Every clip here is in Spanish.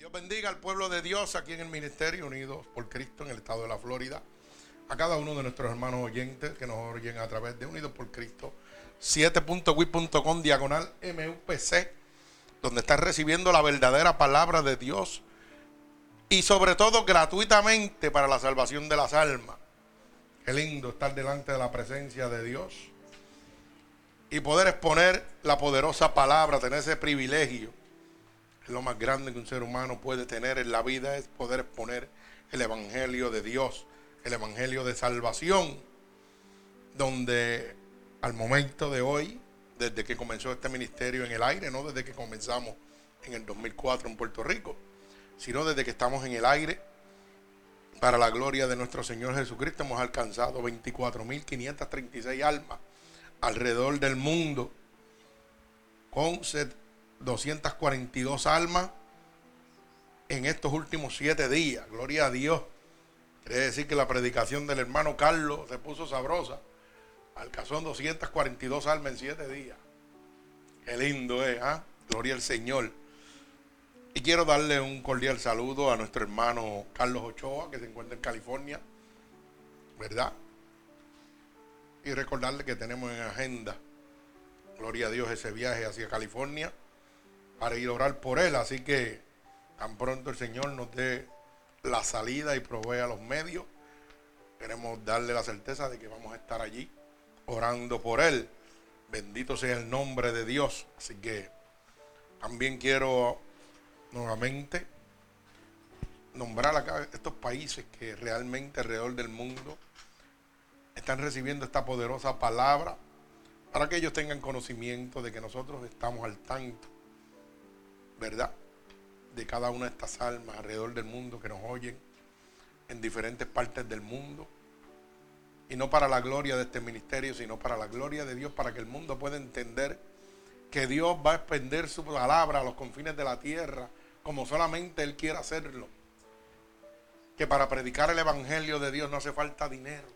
Dios bendiga al pueblo de Dios aquí en el Ministerio Unidos por Cristo en el estado de la Florida. A cada uno de nuestros hermanos oyentes que nos oyen a través de Unidos por Cristo 7.wit.com diagonal MUPC, donde están recibiendo la verdadera palabra de Dios y sobre todo gratuitamente para la salvación de las almas. Qué lindo estar delante de la presencia de Dios y poder exponer la poderosa palabra, tener ese privilegio. Lo más grande que un ser humano puede tener en la vida es poder exponer el evangelio de Dios, el evangelio de salvación, donde al momento de hoy, desde que comenzó este ministerio en el aire, no desde que comenzamos en el 2004 en Puerto Rico, sino desde que estamos en el aire, para la gloria de nuestro Señor Jesucristo, hemos alcanzado 24.536 almas alrededor del mundo, con 242 almas en estos últimos siete días. Gloria a Dios. Quiere decir que la predicación del hermano Carlos se puso sabrosa. Alcanzó 242 almas en siete días. Qué lindo es, ¿ah? Gloria al Señor. Y quiero darle un cordial saludo a nuestro hermano Carlos Ochoa, que se encuentra en California, ¿verdad? Y recordarle que tenemos en agenda, gloria a Dios, ese viaje hacia California para ir a orar por él. Así que tan pronto el Señor nos dé la salida y provea los medios, queremos darle la certeza de que vamos a estar allí orando por él. Bendito sea el nombre de Dios. Así que también quiero nuevamente nombrar acá estos países que realmente alrededor del mundo están recibiendo esta poderosa palabra para que ellos tengan conocimiento de que nosotros estamos al tanto, ¿verdad? De cada una de estas almas alrededor del mundo que nos oyen en diferentes partes del mundo. Y no para la gloria de este ministerio, sino para la gloria de Dios, para que el mundo pueda entender que Dios va a expender su palabra a los confines de la tierra, como solamente Él quiere hacerlo. Que para predicar el Evangelio de Dios no hace falta dinero.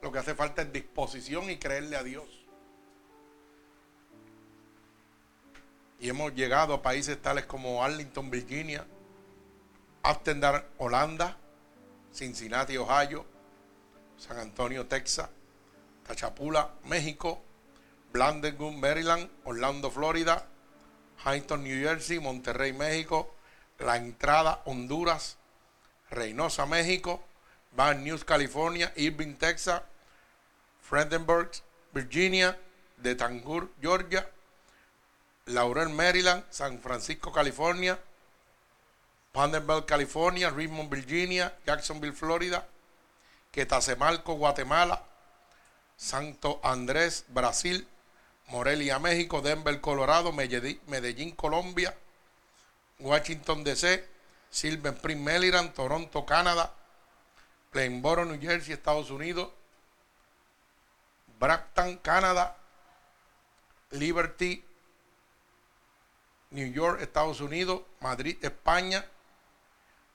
Lo que hace falta es disposición y creerle a Dios. Y hemos llegado a países tales como Arlington, Virginia, Amsterdam, Holanda, Cincinnati, Ohio, San Antonio, Texas, Tachapula, México, Blandington, Maryland, Orlando, Florida, Huntington, New Jersey, Monterrey, México, La Entrada, Honduras, Reynosa, México, Van News, California, Irving, Texas, Fredenburg, Virginia, De Tangur, Georgia, Laurel, Maryland, San Francisco, California, Vanderbilt, California, Richmond, Virginia, Jacksonville, Florida, Quetacemalco, Guatemala, Santo Andrés, Brasil, Morelia, México, Denver, Colorado, Medellín, Colombia, Washington, D.C., Silver Spring, Maryland, Toronto, Canadá, Plainboro, New Jersey, Estados Unidos, Brampton, Canadá, Liberty, New York, Estados Unidos, Madrid, España,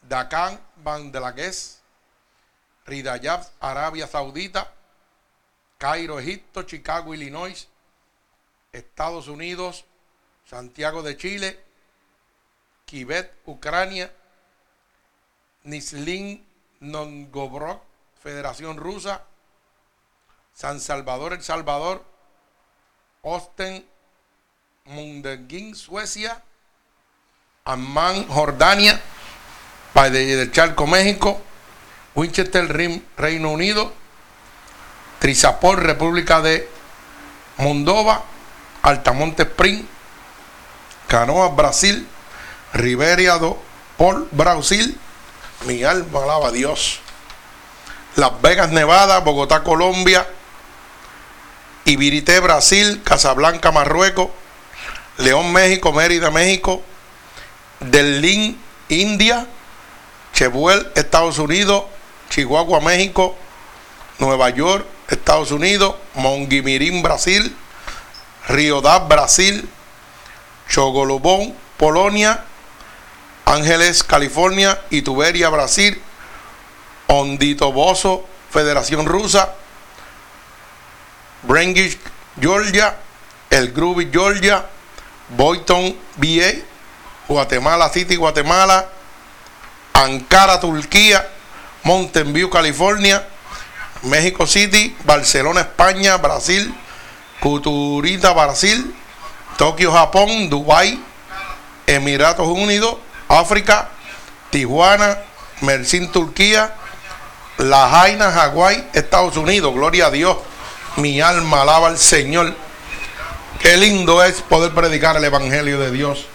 Dakar, Bangladesh, Ridayab, Arabia Saudita, Cairo, Egipto, Chicago, Illinois, Estados Unidos, Santiago de Chile, Kiev, Ucrania, Nislin, Novgorod, Federación Rusa, San Salvador, El Salvador, Osten, Mundenguín, Suecia, Amman, Jordania, Valle del Charco, México, Winchester, Reino Unido, Trizapol, República de Moldova, Altamonte Spring, Canoa, Brasil, Riberia do Pol, Brasil, mi alma alaba a Dios. Las Vegas, Nevada, Bogotá, Colombia, Ibirité, Brasil, Casablanca, Marruecos, León, México, Mérida, México, Delín, India, Chebuel, Estados Unidos, Chihuahua, México, Nueva York, Estados Unidos, Monguimirín, Brasil, Riodá, Brasil, Chogolobón, Polonia, Ángeles, California, Ituberia, Brasil, Hondito Bozo, Federación Rusa, Brengish, Georgia, El Groovy, Georgia, Boyton, VA, Guatemala City, Guatemala, Ankara, Turquía, Mountain View, California, México City, Barcelona, España, Brasil, Cuturita, Brasil, Tokio, Japón, Dubai, Emiratos Unidos, África, Tijuana, Mersin, Turquía, La Jaina, Hawái, Estados Unidos. Gloria a Dios. Mi alma alaba al Señor. Qué lindo es poder predicar el Evangelio de Dios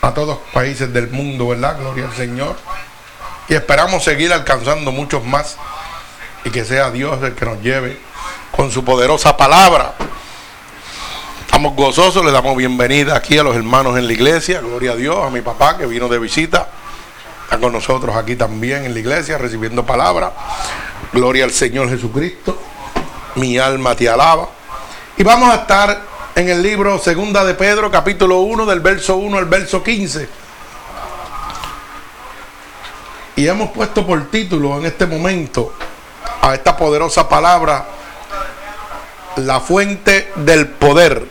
a todos los países del mundo, ¿verdad? Gloria al Señor. Y esperamos seguir alcanzando muchos más y que sea Dios el que nos lleve con su poderosa palabra. Estamos gozosos, le damos bienvenida aquí a los hermanos en la iglesia, gloria a Dios, a mi papá que vino de visita, está con nosotros aquí también en la iglesia recibiendo palabra. Gloria al Señor Jesucristo, mi alma te alaba. Y vamos a estar en el libro Segunda de Pedro, capítulo 1, del verso 1 al verso 15. Y hemos puesto por título en este momento a esta poderosa palabra, la fuente del poder.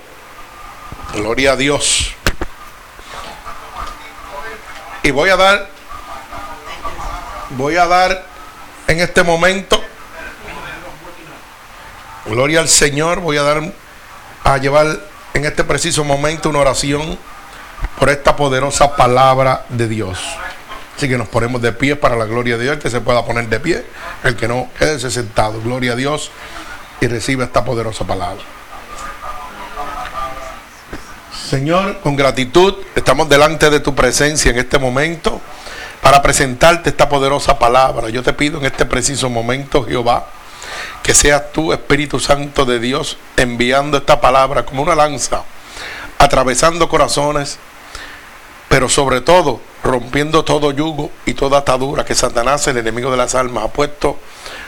Gloria a Dios. Y voy a dar, voy a dar en este momento, gloria al Señor, voy a dar a llevar en este preciso momento una oración por esta poderosa palabra de Dios. Así que nos ponemos de pie para la gloria de Dios, el que se pueda poner de pie, el que no, quédese sentado. Gloria a Dios y reciba esta poderosa palabra. Señor, con gratitud estamos delante de tu presencia en este momento para presentarte esta poderosa palabra. Yo te pido en este preciso momento, Jehová, que seas tú, Espíritu Santo de Dios, enviando esta palabra como una lanza, atravesando corazones, pero sobre todo rompiendo todo yugo y toda atadura que Satanás, el enemigo de las almas, ha puesto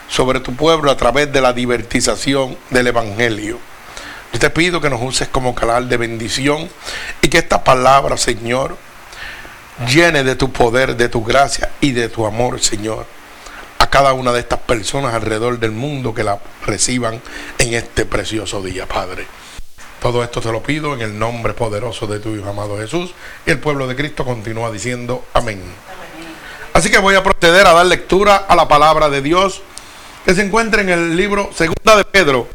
sobre tu pueblo a través de la divertización del Evangelio. Yo te pido que nos uses como canal de bendición y que esta palabra, Señor, llene de tu poder, de tu gracia y de tu amor, Señor cada una de estas personas alrededor del mundo que la reciban en este precioso día, Padre. Todo esto te lo pido en el nombre poderoso de tu Hijo amado Jesús. Y el pueblo de Cristo continúa diciendo amén. Así que voy a proceder a dar lectura a la palabra de Dios que se encuentra en el libro Segunda de Pedro,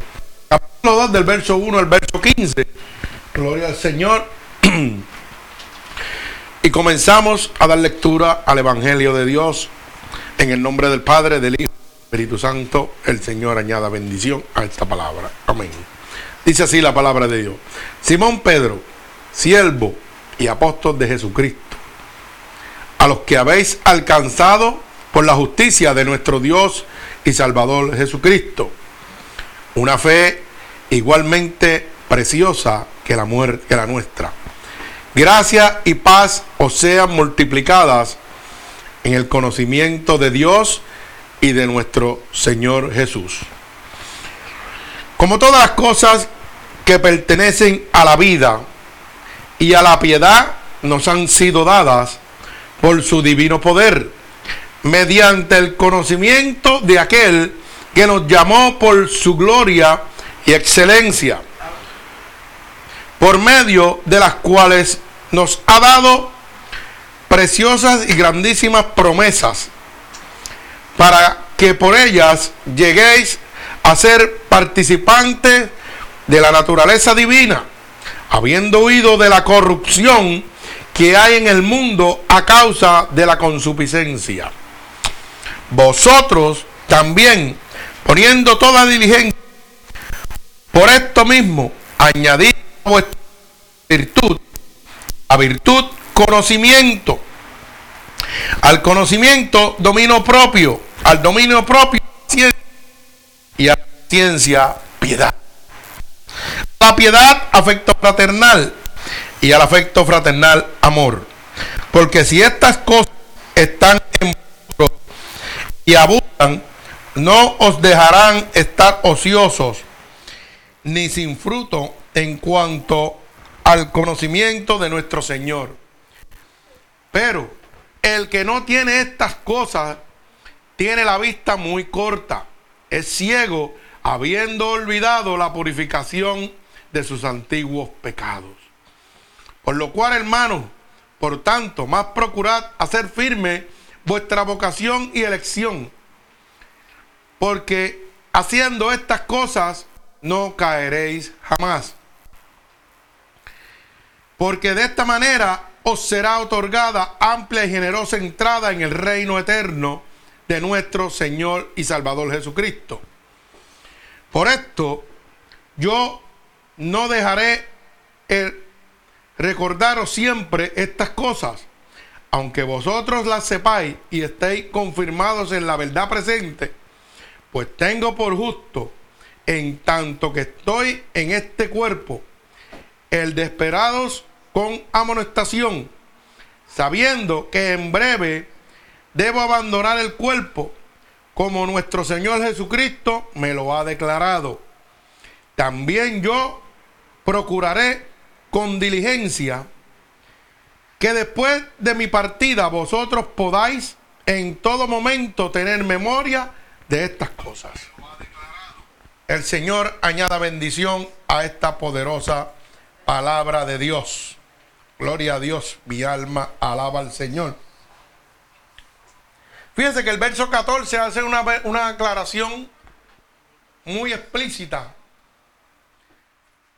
capítulo 2 del verso 1 al verso 15. Gloria al Señor. y comenzamos a dar lectura al Evangelio de Dios en el nombre del Padre, del Hijo del Espíritu Santo, el Señor añada bendición a esta palabra. Amén. Dice así la palabra de Dios. Simón Pedro, siervo y apóstol de Jesucristo, a los que habéis alcanzado por la justicia de nuestro Dios y Salvador Jesucristo, una fe igualmente preciosa que la, muerte, que la nuestra. Gracia y paz os sean multiplicadas en el conocimiento de Dios y de nuestro Señor Jesús. Como todas las cosas que pertenecen a la vida y a la piedad nos han sido dadas por su divino poder, mediante el conocimiento de aquel que nos llamó por su gloria y excelencia, por medio de las cuales nos ha dado preciosas y grandísimas promesas para que por ellas lleguéis a ser participantes de la naturaleza divina, habiendo huido de la corrupción que hay en el mundo a causa de la consuficiencia. Vosotros también, poniendo toda diligencia, por esto mismo, añadid a vuestra virtud, a virtud conocimiento. Al conocimiento, dominio propio. Al dominio propio, ciencia. Y a la ciencia, piedad. La piedad, afecto fraternal. Y al afecto fraternal, amor. Porque si estas cosas están en vosotros y abundan, no os dejarán estar ociosos ni sin fruto en cuanto al conocimiento de nuestro Señor. Pero el que no tiene estas cosas tiene la vista muy corta, es ciego, habiendo olvidado la purificación de sus antiguos pecados. Por lo cual, hermanos, Por tanto, más procurad hacer firme vuestra vocación y elección, porque haciendo estas cosas no caeréis jamás. Porque de esta manera os será otorgada amplia y generosa entrada en el reino eterno de nuestro Señor y Salvador Jesucristo. Por esto, yo no dejaré el recordaros siempre estas cosas, aunque vosotros las sepáis y estéis confirmados en la verdad presente, pues tengo por justo, en tanto que estoy en este cuerpo, el de esperados con amonestación, sabiendo que en breve debo abandonar el cuerpo, como nuestro Señor Jesucristo me lo ha declarado. También yo procuraré con diligencia que después de mi partida vosotros podáis en todo momento tener memoria de estas cosas. El Señor añada bendición a esta poderosa palabra de Dios. Gloria a Dios, mi alma alaba al Señor. Fíjense que el verso 14 hace una, una aclaración muy explícita.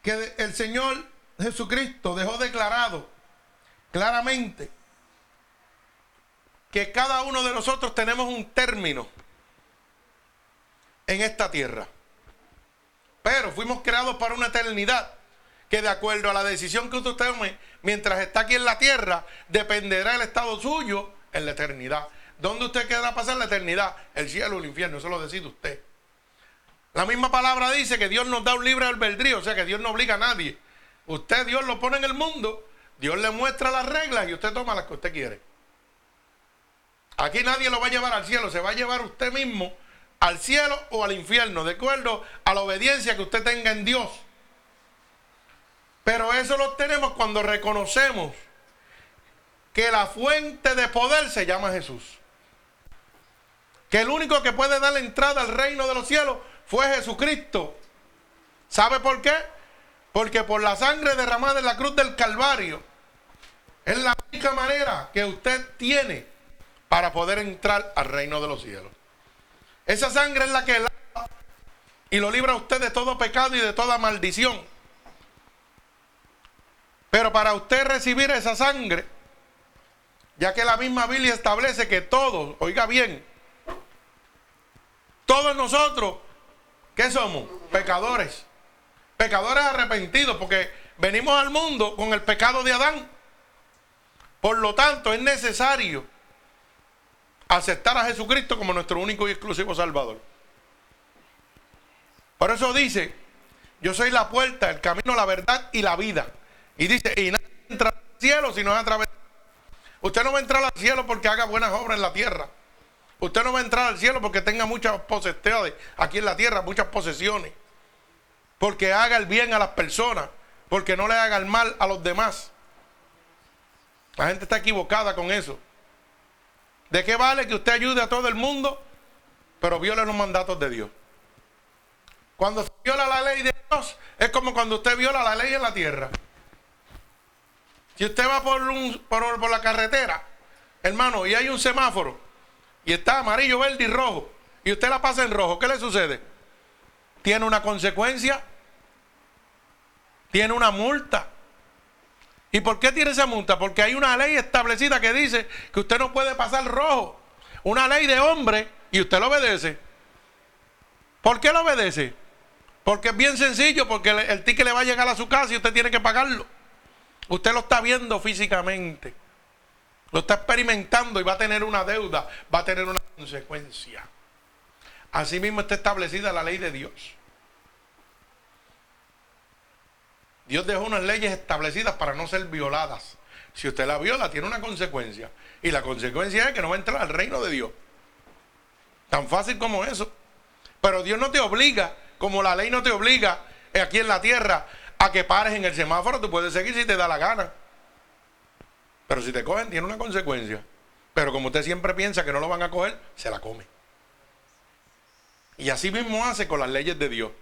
Que el Señor Jesucristo dejó declarado claramente que cada uno de nosotros tenemos un término en esta tierra. Pero fuimos creados para una eternidad que de acuerdo a la decisión que usted tome mientras está aquí en la tierra, dependerá el estado suyo en la eternidad. ¿Dónde usted quedará pasar la eternidad? El cielo o el infierno, eso lo decide usted. La misma palabra dice que Dios nos da un libre albedrío, o sea que Dios no obliga a nadie. Usted, Dios lo pone en el mundo, Dios le muestra las reglas y usted toma las que usted quiere. Aquí nadie lo va a llevar al cielo, se va a llevar usted mismo al cielo o al infierno, de acuerdo a la obediencia que usted tenga en Dios. Pero eso lo tenemos cuando reconocemos que la fuente de poder se llama Jesús. Que el único que puede dar la entrada al reino de los cielos fue Jesucristo. ¿Sabe por qué? Porque por la sangre derramada en la cruz del Calvario es la única manera que usted tiene para poder entrar al reino de los cielos. Esa sangre es la que lava y lo libra a usted de todo pecado y de toda maldición. Pero para usted recibir esa sangre, ya que la misma Biblia establece que todos, oiga bien, todos nosotros, ¿qué somos? Pecadores. Pecadores arrepentidos, porque venimos al mundo con el pecado de Adán. Por lo tanto, es necesario aceptar a Jesucristo como nuestro único y exclusivo Salvador. Por eso dice, yo soy la puerta, el camino, la verdad y la vida. Y dice, y nadie entra al cielo si no es a través. Usted no va a entrar al cielo porque haga buenas obras en la tierra. Usted no va a entrar al cielo porque tenga muchas posesiones aquí en la tierra, muchas posesiones porque haga el bien a las personas, porque no le haga el mal a los demás. La gente está equivocada con eso. ¿De qué vale que usted ayude a todo el mundo, pero viole los mandatos de Dios? Cuando se viola la ley de Dios, es como cuando usted viola la ley en la tierra. Si usted va por, por, por la carretera, hermano, y hay un semáforo, y está amarillo, verde y rojo, y usted la pasa en rojo, ¿qué le sucede? Tiene una consecuencia tiene una multa. ¿Y por qué tiene esa multa? Porque hay una ley establecida que dice que usted no puede pasar rojo. Una ley de hombre y usted lo obedece. ¿Por qué lo obedece? Porque es bien sencillo, porque el, ticket le va a llegar a su casa y usted tiene que pagarlo. Usted lo está viendo físicamente. Lo está experimentando y va a tener una deuda, va a tener una consecuencia. Asimismo está establecida la ley de Dios. Dios dejó unas leyes establecidas para no ser violadas. Si usted la viola, tiene una consecuencia. Y la consecuencia es que no va a entrar al reino de Dios. Tan fácil como eso. Pero Dios no te obliga, como la ley no te obliga aquí en la tierra, a que pares en el semáforo. Tú puedes seguir si te da la gana. Pero si te cogen, tiene una consecuencia. Pero como usted siempre piensa que no lo van a coger, se la come. Y así mismo hace con las leyes de Dios.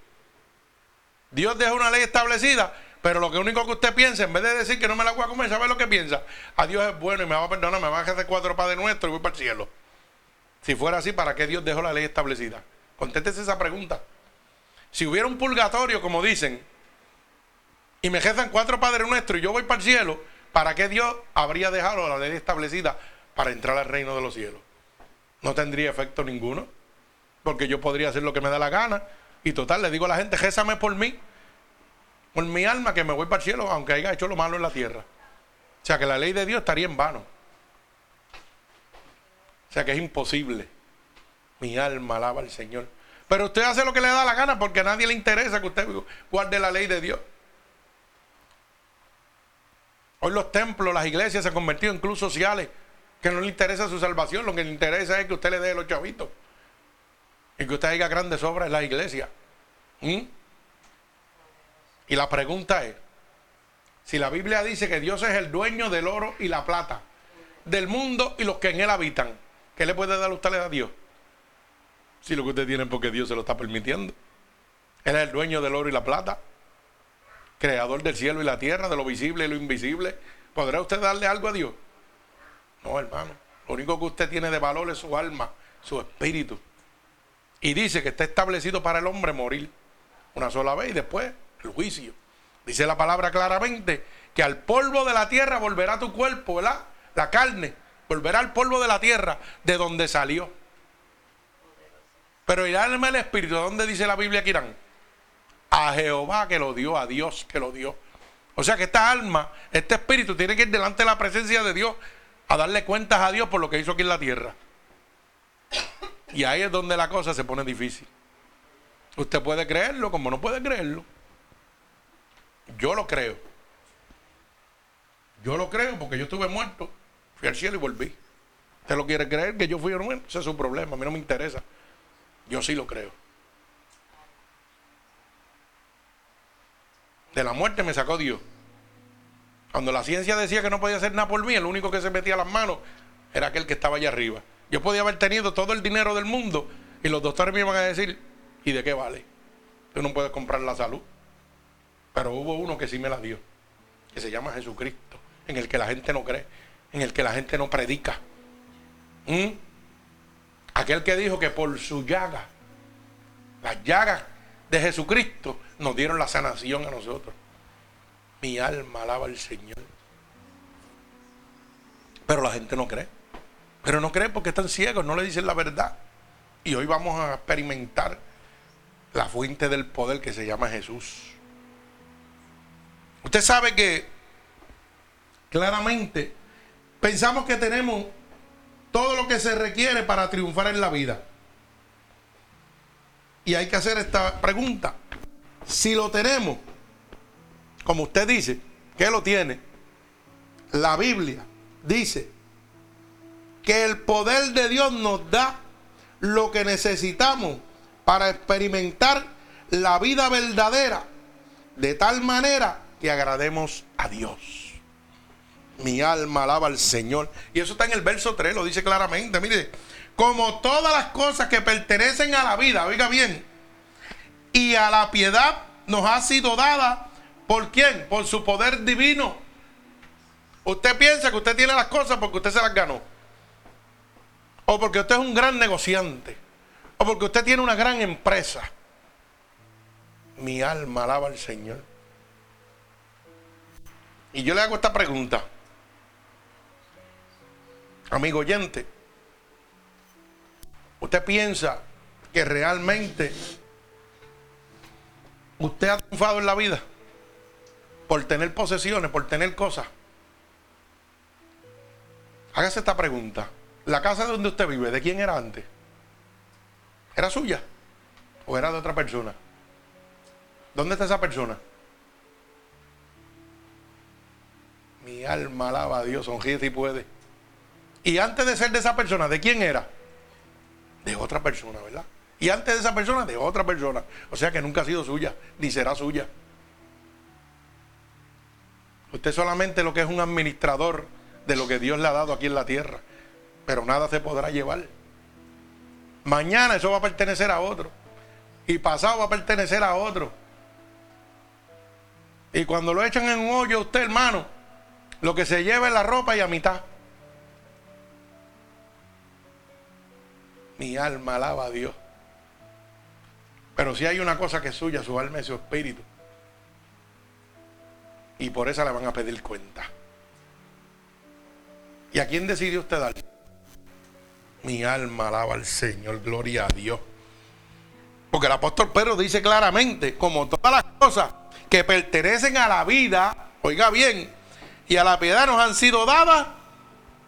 Dios deja una ley establecida Pero lo que único que usted piensa, en vez de decir que no me la voy a comer, ¿sabe lo que piensa? A Dios es bueno y me va a perdonar, me va a hacer cuatro padres nuestros y voy para el cielo. Si fuera así, ¿para qué Dios dejó la ley establecida? Contéstese esa pregunta. Si hubiera un purgatorio, como dicen, y me rezan cuatro padres nuestros y yo voy para el cielo, ¿para qué Dios habría dejado la ley establecida para entrar al reino de los cielos? No tendría efecto ninguno, porque yo podría hacer lo que me da la gana. Y total, le digo a la gente, rézame por mí por mi alma que me voy para el cielo, aunque haya hecho lo malo en la tierra. O sea que la ley de Dios estaría en vano. O sea que es imposible. Mi alma alaba al Señor. Pero usted hace lo que le da la gana porque a nadie le interesa que usted guarde la ley de Dios. Hoy los templos, las iglesias se han convertido en clubes sociales que no le interesa su salvación, lo que le interesa es que usted le dé los chavitos y que usted haga grandes obras en la iglesia. ¿Mm? Y la pregunta es, si la Biblia dice que Dios es el dueño del oro y la plata, del mundo y los que en él habitan, ¿qué le puede dar usted a Dios? Si lo que usted tiene es porque Dios se lo está permitiendo. Él es el dueño del oro y la plata, creador del cielo y la tierra, de lo visible y lo invisible. ¿Podrá usted darle algo a Dios? No, hermano. Lo único que usted tiene de valor es su alma, su espíritu. Y dice que está establecido para el hombre morir una sola vez y después el juicio. Dice la palabra claramente que al polvo de la tierra volverá tu cuerpo, ¿verdad? La carne volverá al polvo de la tierra de donde salió. Pero irá el espíritu, ¿a dónde dice la Biblia que irán? A Jehová que lo dio, a Dios que lo dio. O sea que esta alma, este espíritu tiene que ir delante de la presencia de Dios a darle cuentas a Dios por lo que hizo aquí en la tierra. Y ahí es donde la cosa se pone difícil. Usted puede creerlo como no puede creerlo. Yo lo creo. Yo lo creo porque yo estuve muerto, fui al cielo y volví. ¿Usted lo quiere creer que yo fui o no? Ese es su problema, a mí no me interesa. Yo sí lo creo. De la muerte me sacó Dios. Cuando la ciencia decía que no podía hacer nada por mí, el único que se metía las manos era aquel que estaba allá arriba. Yo podía haber tenido todo el dinero del mundo y los doctores me iban a decir, ¿y de qué vale? Tú no puedes comprar la salud. Pero hubo uno que sí me la dio, que se llama Jesucristo, en el que la gente no cree, en el que la gente no predica. ¿Mm? Aquel que dijo que por su llaga, las llagas de Jesucristo, nos dieron la sanación a nosotros. Mi alma alaba al Señor. Pero la gente no cree. Pero no cree porque están ciegos, no le dicen la verdad. Y hoy vamos a experimentar la fuente del poder que se llama Jesús. Usted sabe que claramente pensamos que tenemos todo lo que se requiere para triunfar en la vida. Y hay que hacer esta pregunta. Si lo tenemos, como usted dice, que lo tiene, la Biblia dice que el poder de Dios nos da lo que necesitamos para experimentar la vida verdadera de tal manera que agrademos a Dios. Mi alma alaba al Señor. Y eso está en el verso 3, lo dice claramente. Mire, como todas las cosas que pertenecen a la vida, oiga bien, y a la piedad nos ha sido dada, ¿por quién? Por su poder divino. Usted piensa que usted tiene las cosas porque usted se las ganó. O porque usted es un gran negociante. O porque usted tiene una gran empresa. Mi alma alaba al Señor. Y yo le hago esta pregunta. Amigo oyente, ¿usted piensa que realmente usted ha triunfado en la vida por tener posesiones, por tener cosas? Hágase esta pregunta. ¿La casa donde usted vive, de quién era antes? ¿Era suya? ¿O era de otra persona? ¿Dónde está esa persona? Mi alma alaba a Dios, sonríe si puede. Y antes de ser de esa persona, ¿de quién era? De otra persona, ¿verdad? Y antes de esa persona, de otra persona. O sea que nunca ha sido suya, ni será suya. Usted solamente lo que es un administrador de lo que Dios le ha dado aquí en la tierra. Pero nada se podrá llevar. Mañana eso va a pertenecer a otro. Y pasado va a pertenecer a otro. Y cuando lo echan en un hoyo, usted, hermano, lo que se lleva es la ropa y a mitad. Mi alma alaba a Dios. Pero si hay una cosa que es suya, su alma y su espíritu. Y por esa le van a pedir cuenta. ¿Y a quién decidió usted dar? Mi alma alaba al Señor, gloria a Dios. Porque el apóstol Pedro dice claramente, como todas las cosas que pertenecen a la vida, oiga bien, y a la piedad nos han sido dadas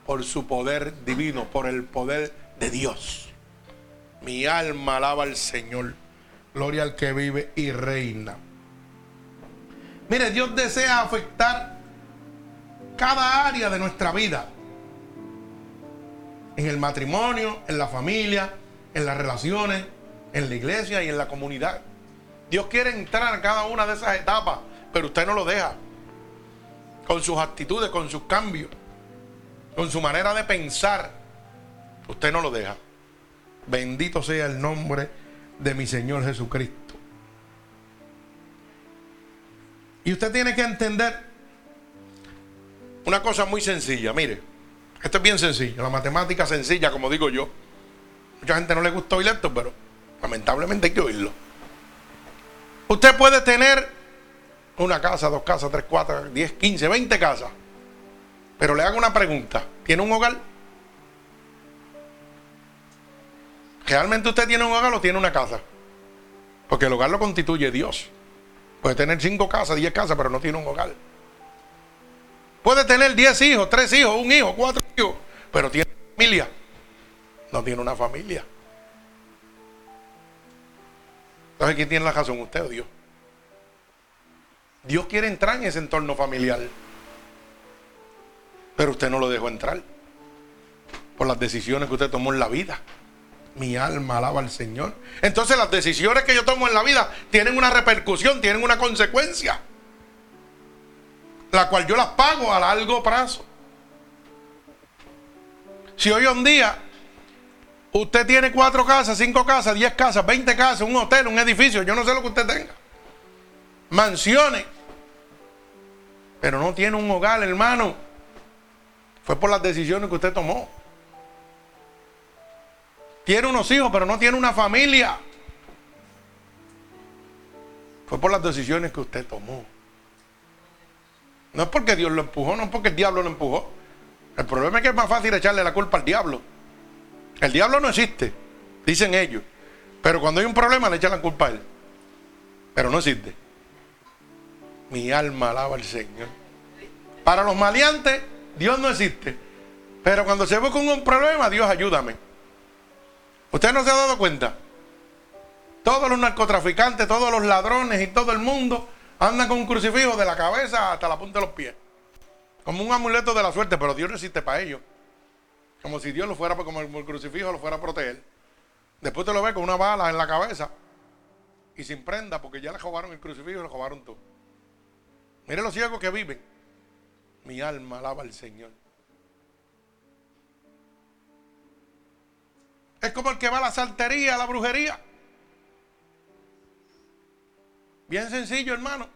por su poder divino, por el poder de Dios. Mi alma alaba al Señor. Gloria al que vive y reina. Mire, Dios desea afectar cada área de nuestra vida. En el matrimonio, en la familia, en las relaciones, en la iglesia y en la comunidad. Dios quiere entrar en cada una de esas etapas, pero usted no lo deja. Con sus actitudes, con sus cambios, con su manera de pensar, usted no lo deja. Bendito sea el nombre de mi Señor Jesucristo. Y usted tiene que entender una cosa muy sencilla. Mire, esto es bien sencillo. La matemática sencilla, como digo yo. Mucha gente no le gusta oír esto, pero lamentablemente hay que oírlo. Usted puede tener una casa, dos casas, tres, cuatro, diez, quince, veinte casas. Pero le hago una pregunta. ¿Tiene un hogar? ¿Realmente usted tiene un hogar o tiene una casa? Porque el hogar lo constituye Dios. Puede tener cinco casas, diez casas, pero no tiene un hogar. Puede tener diez hijos, tres hijos, un hijo, cuatro hijos, pero tiene familia. No tiene una familia. Entonces, ¿quién tiene la razón? ¿Usted o Dios? Dios quiere entrar en ese entorno familiar. Pero usted no lo dejó entrar. Por las decisiones que usted tomó en la vida. Mi alma alaba al Señor. Entonces las decisiones que yo tomo en la vida tienen una repercusión, tienen una consecuencia. La cual yo las pago a largo plazo. Si hoy en día usted tiene cuatro casas, cinco casas, diez casas, veinte casas, un hotel, un edificio, yo no sé lo que usted tenga. Mansiones. Pero no tiene un hogar, hermano. Fue por las decisiones que usted tomó. Tiene unos hijos, pero no tiene una familia. Fue por las decisiones que usted tomó. No es porque Dios lo empujó, no es porque el diablo lo empujó. El problema es que es más fácil echarle la culpa al diablo. El diablo no existe, dicen ellos. Pero cuando hay un problema le echan la culpa a él. Pero no existe. Mi alma alaba al Señor. Para los maleantes, Dios no existe. Pero cuando se con un problema, Dios ayúdame. ¿Usted no se ha dado cuenta? Todos los narcotraficantes, todos los ladrones y todo el mundo andan con un crucifijo de la cabeza hasta la punta de los pies. Como un amuleto de la suerte, pero Dios no existe para ellos. Como si Dios lo fuera, como el crucifijo lo fuera a proteger. Después te lo ve con una bala en la cabeza y sin prenda porque ya le robaron el crucifijo y le robaron todo. Mire los ciegos que viven. Mi alma alaba al Señor. Es como el que va a la saltería, a la brujería. Bien sencillo, hermano.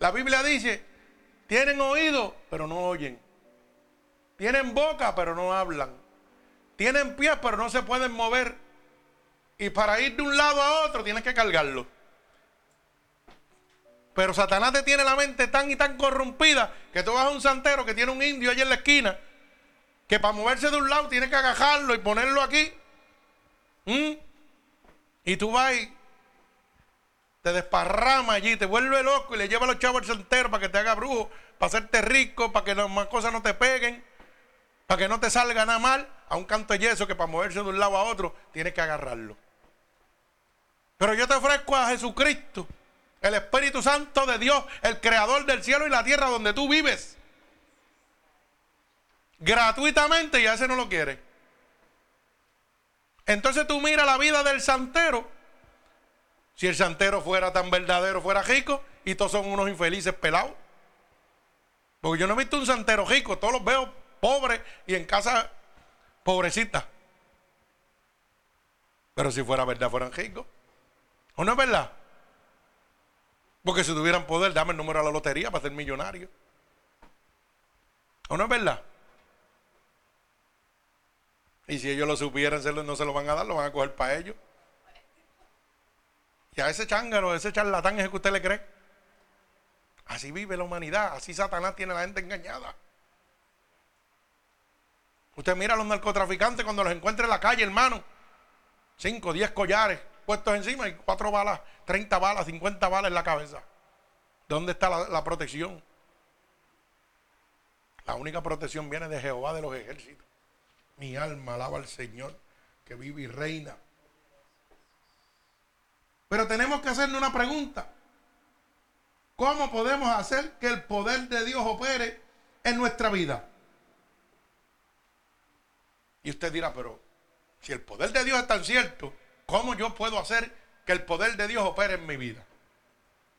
La Biblia dice, tienen oído, pero no oyen. Tienen boca, pero no hablan. Tienen pies, pero no se pueden mover. Y para ir de un lado a otro tienes que cargarlo. Pero Satanás te tiene la mente tan y tan corrompida que tú vas a un santero que tiene un indio allí en la esquina que para moverse de un lado tiene que agajarlo y ponerlo aquí. ¿Mm? Y tú vas y te desparrama allí, te vuelve loco y le lleva a los chavos al santero para que te haga brujo, para hacerte rico, para que las más cosas no te peguen, para que no te salga nada mal. A un canto de yeso que para moverse de un lado a otro tienes que agarrarlo. Pero yo te ofrezco a Jesucristo, el Espíritu Santo de Dios, el creador del cielo y la tierra donde tú vives gratuitamente y a ese no lo quiere. Entonces tú mira la vida del santero. Si el santero fuera tan verdadero, fuera rico, y todos son unos infelices pelados. Porque yo no he visto un santero rico, todos los veo pobres y en casa pobrecitas. Pero si fuera verdad, fueran ricos. ¿O no es verdad? Porque si tuvieran poder, dame el número a la lotería para ser millonario. ¿O no es verdad? Y si ellos lo supieran, no se lo van a dar, lo van a coger para ellos. Y a ese chángaro, ese charlatán es el que usted le cree. Así vive la humanidad, así Satanás tiene a la gente engañada. Usted mira a los narcotraficantes cuando los encuentra en la calle, hermano. Cinco, diez collares puestos encima y cuatro balas, 30 balas, 50 balas en la cabeza. ¿Dónde está la protección? La única protección viene de Jehová de los ejércitos. Mi alma alaba al Señor que vive y reina. Pero tenemos que hacerle una pregunta. ¿Cómo podemos hacer que el poder de Dios opere en nuestra vida? Y usted dirá, pero si el poder de Dios es tan cierto, ¿cómo yo puedo hacer que el poder de Dios opere en mi vida?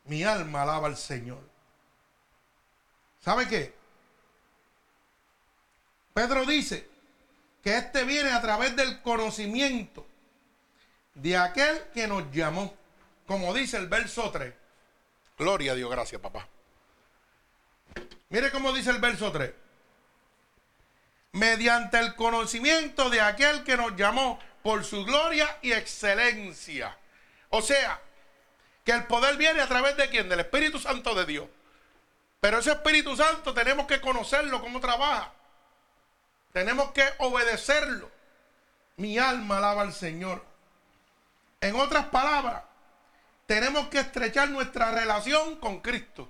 Mi alma alaba al Señor. ¿Sabe qué? Pedro dice que este viene a través del conocimiento de aquel que nos llamó. Como dice el verso 3. Gloria a Dios, gracias papá. Mire cómo dice el verso 3. Mediante el conocimiento de aquel que nos llamó por su gloria y excelencia. O sea, que el poder viene a través de quién? Del Espíritu Santo de Dios. Pero ese Espíritu Santo tenemos que conocerlo, cómo trabaja. Tenemos que obedecerlo. Mi alma alaba al Señor. En otras palabras, tenemos que estrechar nuestra relación con Cristo.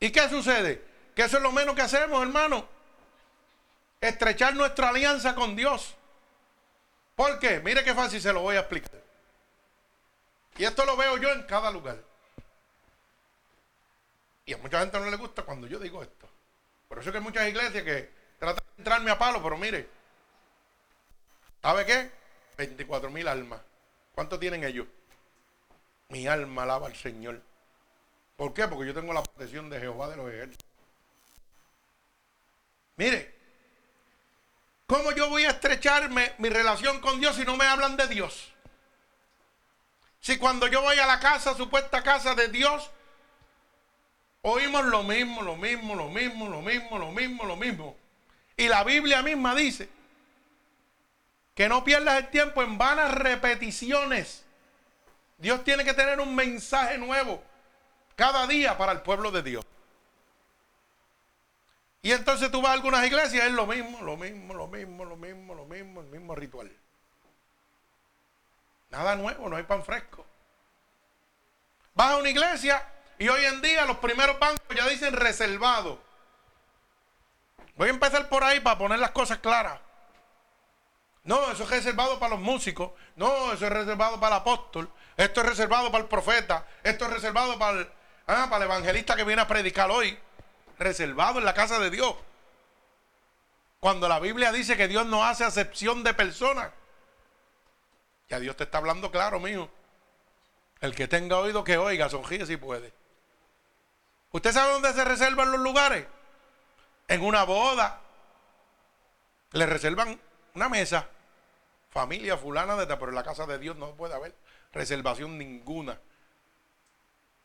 ¿Y qué sucede? Que eso es lo menos que hacemos, hermano. Estrechar nuestra alianza con Dios. ¿Por qué? Mire qué fácil se lo voy a explicar. Y esto lo veo yo en cada lugar. Y a mucha gente no le gusta cuando yo digo esto. Por eso que hay muchas iglesias que tratan de entrarme a palo, pero mire, ¿sabe qué? 24 mil almas. ¿Cuánto tienen ellos? Mi alma alaba al Señor. ¿Por qué? Porque yo tengo la protección de Jehová de los ejércitos. Mire, ¿cómo yo voy a estrecharme mi relación con Dios si no me hablan de Dios? Si cuando yo voy a la casa, supuesta casa de Dios, oímos lo mismo, lo mismo, lo mismo, lo mismo, lo mismo, lo mismo. Y la Biblia misma dice que no pierdas el tiempo en vanas repeticiones. Dios tiene que tener un mensaje nuevo cada día para el pueblo de Dios. Y entonces tú vas a algunas iglesias, es lo mismo, lo mismo, lo mismo, lo mismo, lo mismo, el mismo ritual. Nada nuevo, no hay pan fresco. Vas a una iglesia y hoy en día los primeros bancos ya dicen reservado. Voy a empezar por ahí para poner las cosas claras. No, eso es reservado para los músicos. No, eso es reservado para el apóstol. Esto es reservado para el profeta. Esto es reservado para el, ah, para el evangelista que viene a predicar hoy. Reservado en la casa de Dios. Cuando la Biblia dice que Dios no hace acepción de personas. Ya Dios te está hablando claro, mijo. El que tenga oído que oiga, sonríe si puede. ¿Usted sabe dónde se reservan los lugares? En una boda. Le reservan una mesa familia fulana de pero en la casa de Dios no puede haber reservación ninguna.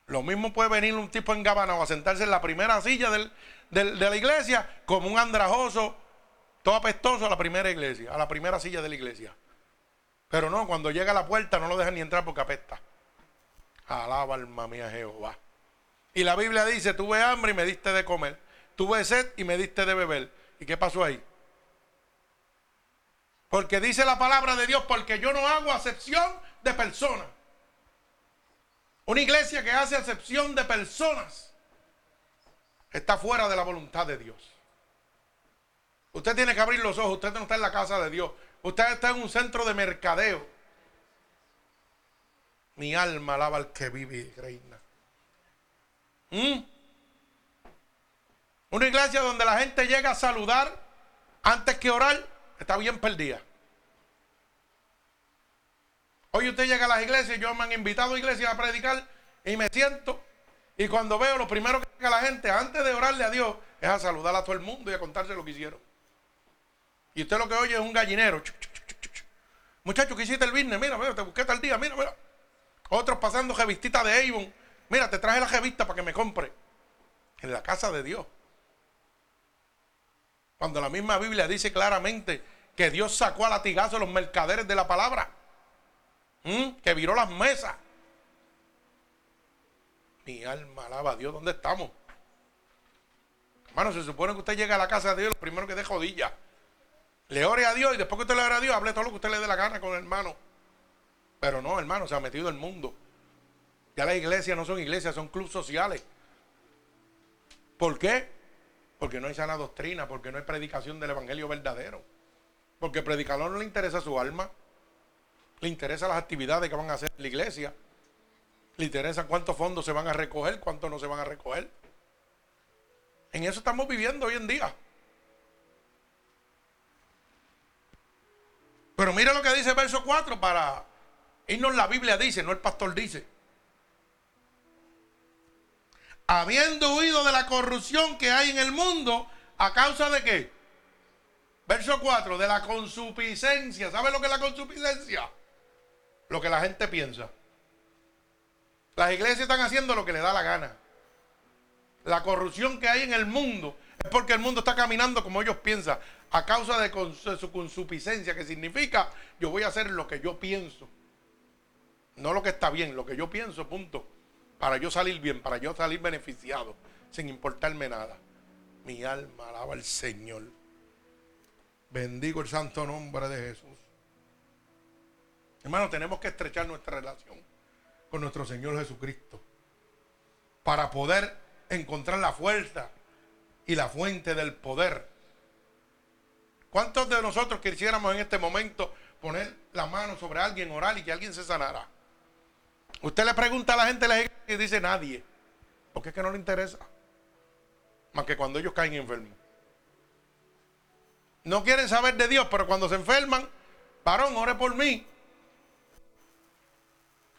Lo mismo puede venir un tipo en Gabana a sentarse en la primera silla de la iglesia como un andrajoso, todo apestoso a la primera iglesia, a la primera silla de la iglesia. Pero no, cuando llega a la puerta no lo dejan ni entrar porque apesta. Alaba alma mía Jehová. Y la Biblia dice, tuve hambre y me diste de comer. Tuve sed y me diste de beber. ¿Y qué pasó ahí? Porque dice la palabra de Dios, porque yo no hago acepción de personas. Una iglesia que hace acepción de personas está fuera de la voluntad de Dios. Usted tiene que abrir los ojos, usted no está en la casa de Dios, usted está en un centro de mercadeo. Mi alma alaba al que vive reina. ¿Mm? Una iglesia donde la gente llega a saludar antes que orar está bien perdida. Hoy usted llega a las iglesias, yo me han invitado a iglesias a predicar y me siento. Y cuando veo, lo primero que llega la gente, antes de orarle a Dios, es a saludar a todo el mundo y a contarse lo que hicieron. Y usted lo que oye es un gallinero. Muchacho, ¿qué hiciste el business? Mira, mira, te busqué tal día, mira, mira. Otros pasando revistita de Avon. Mira, te traje la revista para que me compre. En la casa de Dios. Cuando la misma Biblia dice claramente que Dios sacó a latigazo a los mercaderes de la palabra. ¿Mm? Que viró las mesas. Mi alma alaba a Dios. ¿Dónde estamos? Hermano, se supone que usted llega a la casa de Dios, lo primero que dé jodilla. Le ore a Dios y después que usted le ore a Dios, hable todo lo que usted le dé la gana con el hermano. Pero no, hermano, se ha metido el mundo. Ya las iglesias no son iglesias, son clubes sociales. ¿Por qué? Porque no hay sana doctrina, porque no hay predicación del evangelio verdadero. Porque predicador no le interesa su alma, le interesa las actividades que van a hacer la iglesia, le interesa cuántos fondos se van a recoger, cuántos no se van a recoger. En eso estamos viviendo hoy en día. Pero mira lo que dice el verso 4 para irnos la Biblia dice, no el pastor dice. Habiendo huido de la corrupción que hay en el mundo, ¿a causa de qué? Verso 4, de la consuficiencia. ¿Sabe lo que es la consuficiencia? Lo que la gente piensa. Las iglesias están haciendo lo que le da la gana. La corrupción que hay en el mundo es porque el mundo está caminando como ellos piensan, a causa de su consuficiencia, que significa yo voy a hacer lo que yo pienso. No lo que está bien, lo que yo pienso, punto. Para yo salir bien, para yo salir beneficiado, sin importarme nada. Mi alma alaba al Señor. Bendigo el santo nombre de Jesús. Hermano, tenemos que estrechar nuestra relación con nuestro Señor Jesucristo para poder encontrar la fuerza y la fuente del poder. ¿Cuántos de nosotros quisiéramos en este momento poner la mano sobre alguien, orar y que alguien se sanara? Usted le pregunta a la gente y dice nadie. Porque es que no le interesa. Más que cuando ellos caen enfermos. No quieren saber de Dios, pero cuando se enferman, varón, ore por mí.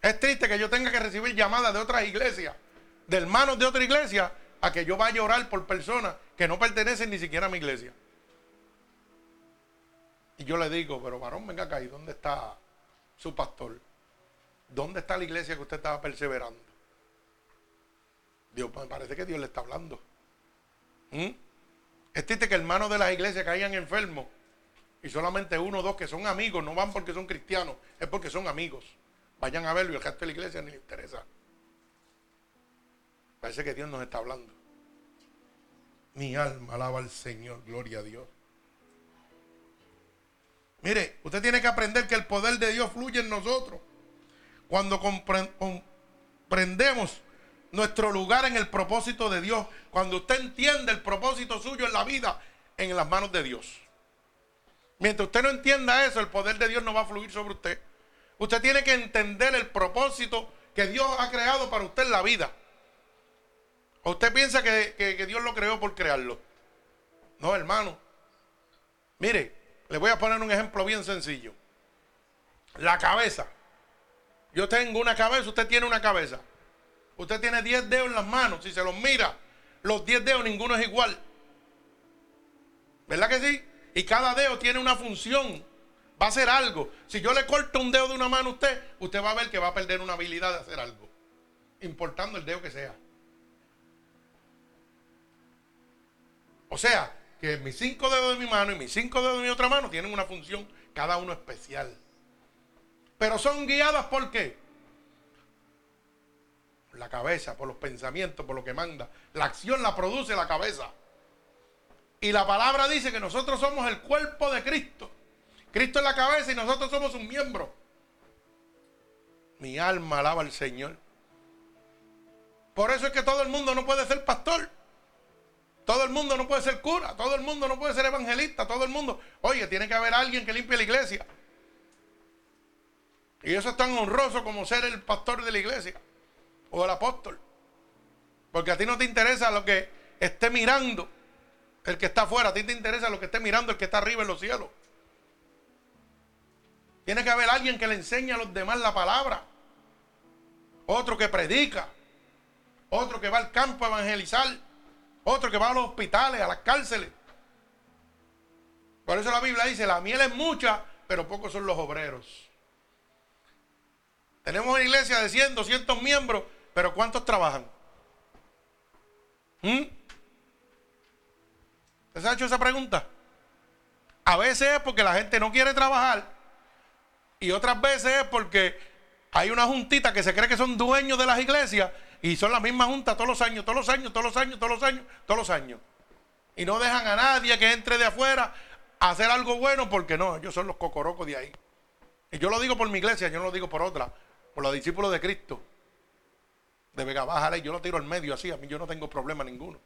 Es triste que yo tenga que recibir llamadas de otras iglesias de hermanos de otra iglesia a que yo vaya a orar por personas que no pertenecen ni siquiera a mi iglesia. Y yo le digo, pero varón, venga acá, ¿y dónde está su pastor? ¿Dónde está la iglesia que usted estaba perseverando? Dios, me parece que Dios le está hablando. ¿Mm? Es triste que hermanos de las iglesias caigan enfermos y solamente uno o dos que son amigos, no van porque son cristianos, es porque son amigos. Vayan a verlo y el resto de la iglesia ni le interesa. Parece que Dios nos está hablando. Mi alma alaba al Señor, gloria a Dios. Mire, usted tiene que aprender que el poder de Dios fluye en nosotros. Cuando comprendemos nuestro lugar en el propósito de Dios, cuando usted entiende el propósito suyo en la vida, en las manos de Dios. Mientras usted no entienda eso, el poder de Dios no va a fluir sobre usted. Usted tiene que entender el propósito que Dios ha creado para usted en la vida usted piensa que, Dios lo creó por crearlo? No, hermano. Mire, le voy a poner un ejemplo bien sencillo. La cabeza. Yo tengo una cabeza, usted tiene una cabeza. Usted tiene 10 dedos en las manos. Si se los mira, los 10 dedos ninguno es igual. ¿Verdad que sí? Y cada dedo tiene una función. Va a hacer algo. Si yo le corto un dedo de una mano a usted, usted va a ver que va a perder una habilidad de hacer algo. Importando el dedo que sea. O sea, que mis cinco dedos de mi mano y mis cinco dedos de mi otra mano tienen una función, cada uno especial. Pero son guiadas por qué? Por la cabeza, por los pensamientos, por lo que manda. La acción la produce la cabeza. Y la palabra dice que nosotros somos el cuerpo de Cristo. Cristo es la cabeza y nosotros somos un miembro. Mi alma alaba al Señor. Por eso es que todo el mundo no puede ser pastor. Todo el mundo no puede ser cura, todo el mundo no puede ser evangelista, todo el mundo. Oye, tiene que haber alguien que limpie la iglesia. Y eso es tan honroso como ser el pastor de la iglesia o el apóstol. Porque a ti no te interesa lo que esté mirando el que está afuera, a ti te interesa lo que esté mirando el que está arriba en los cielos. Tiene que haber alguien que le enseñe a los demás la palabra. Otro que predica. Otro que va al campo a evangelizar otro que va a los hospitales, a las cárceles. Por eso la Biblia dice, la miel es mucha, pero pocos son los obreros. Tenemos una iglesia de 100, 200 miembros, pero ¿cuántos trabajan? ¿Mm? ¿Se ha hecho esa pregunta? A veces es porque la gente no quiere trabajar y otras veces es porque hay una juntita que se cree que son dueños de las iglesias y son la misma junta todos los años, todos los años, todos los años, todos los años, todos los años. Y no dejan a nadie que entre de afuera a hacer algo bueno porque no, ellos son los cocorocos de ahí. Y yo lo digo por mi iglesia, yo no lo digo por otra, por los discípulos de Cristo. De Vega Baja, yo lo tiro al medio así, a mí yo no tengo problema ninguno.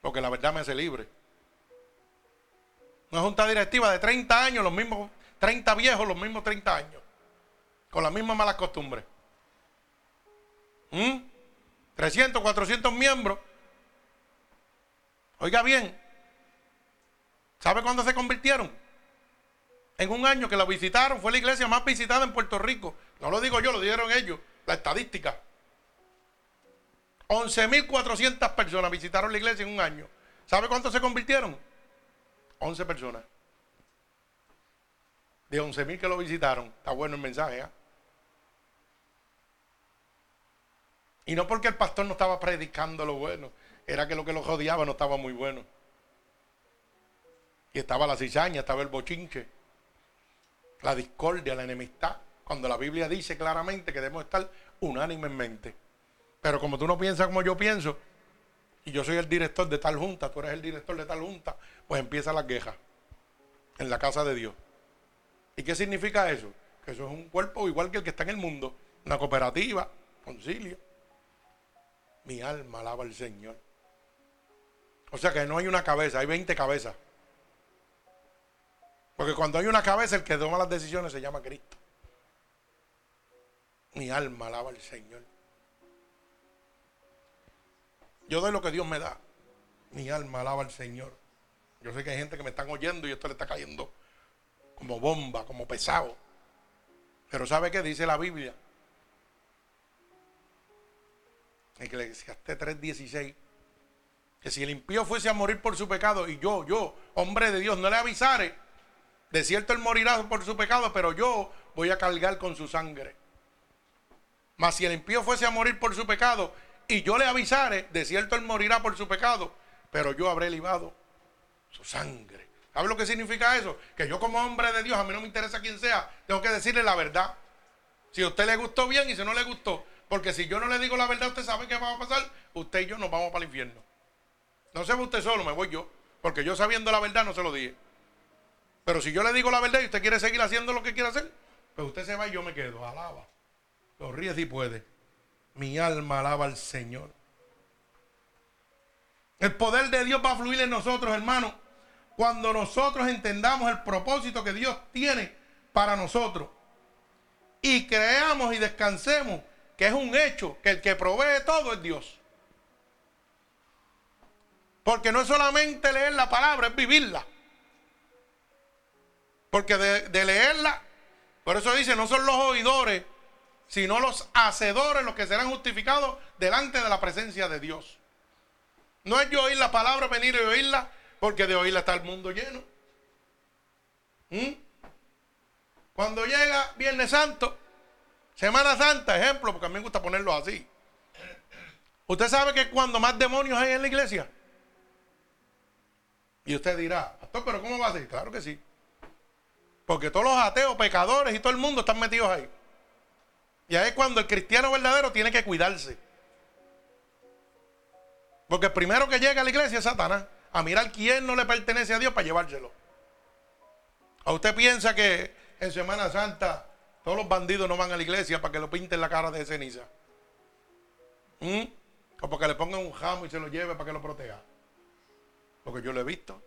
Porque la verdad me hace libre. Una junta directiva de 30 años, los mismos 30 viejos, los mismos 30 años. Con las mismas malas costumbres. 300, ¿Mm? 400 miembros. Oiga bien. ¿Sabe cuándo se convirtieron? En un año que la visitaron. Fue la iglesia más visitada en Puerto Rico. No lo digo yo, lo dijeron ellos. La estadística. 11.400 personas visitaron la iglesia en un año. ¿Sabe cuántos se convirtieron? 11 personas. De 11 mil que lo visitaron. Está bueno el mensaje. ¿eh? Y no porque el pastor no estaba predicando lo bueno. Era que lo que lo rodeaba no estaba muy bueno. Y estaba la cizaña, estaba el bochinche. La discordia, la enemistad. Cuando la Biblia dice claramente que debemos estar unánimemente. Pero como tú no piensas como yo pienso, y yo soy el director de tal junta, tú eres el director de tal junta, pues empieza la queja en la casa de Dios. ¿Y qué significa eso? Que eso es un cuerpo igual que el que está en el mundo, una cooperativa, concilio. Mi alma alaba al Señor. O sea que no hay una cabeza, hay 20 cabezas. Porque cuando hay una cabeza, el que toma las decisiones se llama Cristo. Mi alma alaba al Señor. Yo doy lo que Dios me da. Mi alma alaba al Señor. Yo sé que hay gente que me están oyendo y esto le está cayendo como bomba, como pesado. Pero ¿sabe qué dice la Biblia? Eclesiastes 3:16. Que si el impío fuese a morir por su pecado y yo, yo, hombre de Dios, no le avisare, de cierto él morirá por su pecado, pero yo voy a cargar con su sangre. Mas si el impío fuese a morir por su pecado y yo le avisare, de cierto él morirá por su pecado, pero yo habré libado su sangre. ¿Sabe lo que significa eso? Que yo como hombre de Dios, a mí no me interesa quién sea, tengo que decirle la verdad. Si a usted le gustó bien y si no le gustó, porque si yo no le digo la verdad, usted sabe qué va a pasar, usted y yo nos vamos para el infierno. No se va usted solo, me voy yo, porque yo sabiendo la verdad no se lo dije. Pero si yo le digo la verdad y usted quiere seguir haciendo lo que quiere hacer, pues usted se va y yo me quedo. Alaba. Lo ríe si puede. Mi alma alaba al Señor. El poder de Dios va a fluir en nosotros, hermano, cuando nosotros entendamos el propósito que Dios tiene para nosotros. Y creamos y descansemos que es un hecho que el que provee todo es Dios. Porque no es solamente leer la palabra, es vivirla. Porque de, leerla, por eso dice, no son los oidores sino los hacedores los que serán justificados delante de la presencia de Dios. No es yo oír la palabra, venir y oírla, porque de oírla está el mundo lleno. ¿Mm? Cuando llega Viernes Santo, Semana Santa, ejemplo, porque a mí me gusta ponerlo así. Usted sabe que cuando más demonios hay en la iglesia. Y usted dirá, pastor, pero ¿cómo va a ser? Claro que sí. Porque todos los ateos, pecadores y todo el mundo están metidos ahí. Y ahí es cuando el cristiano verdadero tiene que cuidarse. Porque el primero que llega a la iglesia es Satanás. A mirar quién no le pertenece a Dios para llevárselo. ¿A usted piensa que en Semana Santa todos los bandidos no van a la iglesia para que lo pinten la cara de ceniza? ¿Mm? O porque le pongan un jamo y se lo lleve para que lo proteja. Porque yo lo he visto.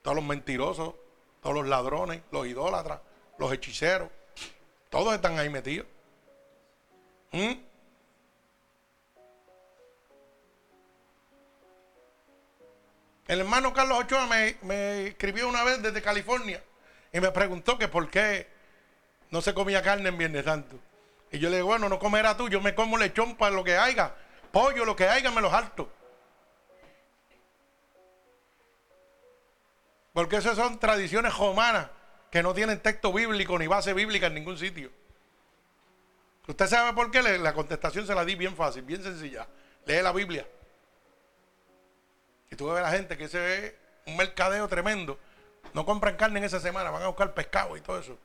Todos los mentirosos, todos los ladrones, los idólatras, los hechiceros, todos están ahí metidos. ¿Mm? El hermano Carlos Ochoa me, escribió una vez desde California y me preguntó que por qué no se comía carne en Viernes Santo. Y yo le digo, bueno, no comerás tú, yo me como lechón para lo que haya, pollo, lo que haya, me los harto. Porque esas son tradiciones romanas que no tienen texto bíblico ni base bíblica en ningún sitio. ¿Usted sabe por qué? La contestación se la di bien fácil, bien sencilla. Lee la Biblia. Y tú ves a la gente que se ve un mercadeo tremendo. No compran carne en esa semana, van a buscar pescado y todo eso.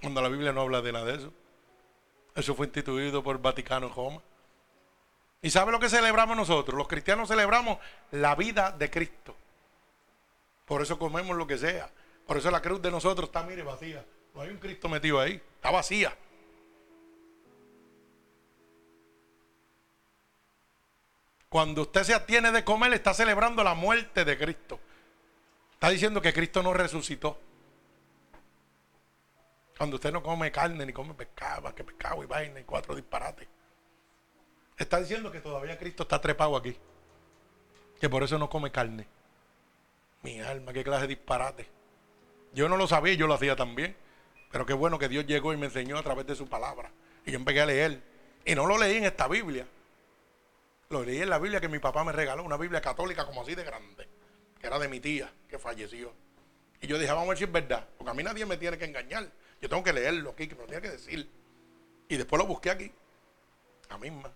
Cuando la Biblia no habla de nada de eso. Eso fue instituido por Vaticano en Roma. ¿Y sabe lo que celebramos nosotros? Los cristianos celebramos la vida de Cristo. Por eso comemos lo que sea. Por eso la cruz de nosotros está, mire, vacía. No hay un Cristo metido ahí. Está vacía. Cuando usted se atiene de comer, está celebrando la muerte de Cristo. Está diciendo que Cristo no resucitó. Cuando usted no come carne ni come pescado, que pescado y vaina y cuatro disparates. Está diciendo que todavía Cristo está trepado aquí. Que por eso no come carne. Mi alma, qué clase de disparate. Yo no lo sabía, yo lo hacía también. Pero qué bueno que Dios llegó y me enseñó a través de su palabra. Y yo empecé a leer. Y no lo leí en esta Biblia. Lo leí en la Biblia que mi papá me regaló, una Biblia católica como así de grande. Que era de mi tía, que falleció. Y yo dije, vamos a ver si es verdad. Porque a mí nadie me tiene que engañar. Yo tengo que leerlo aquí, que me lo tiene que decir. Y después lo busqué aquí. La misma.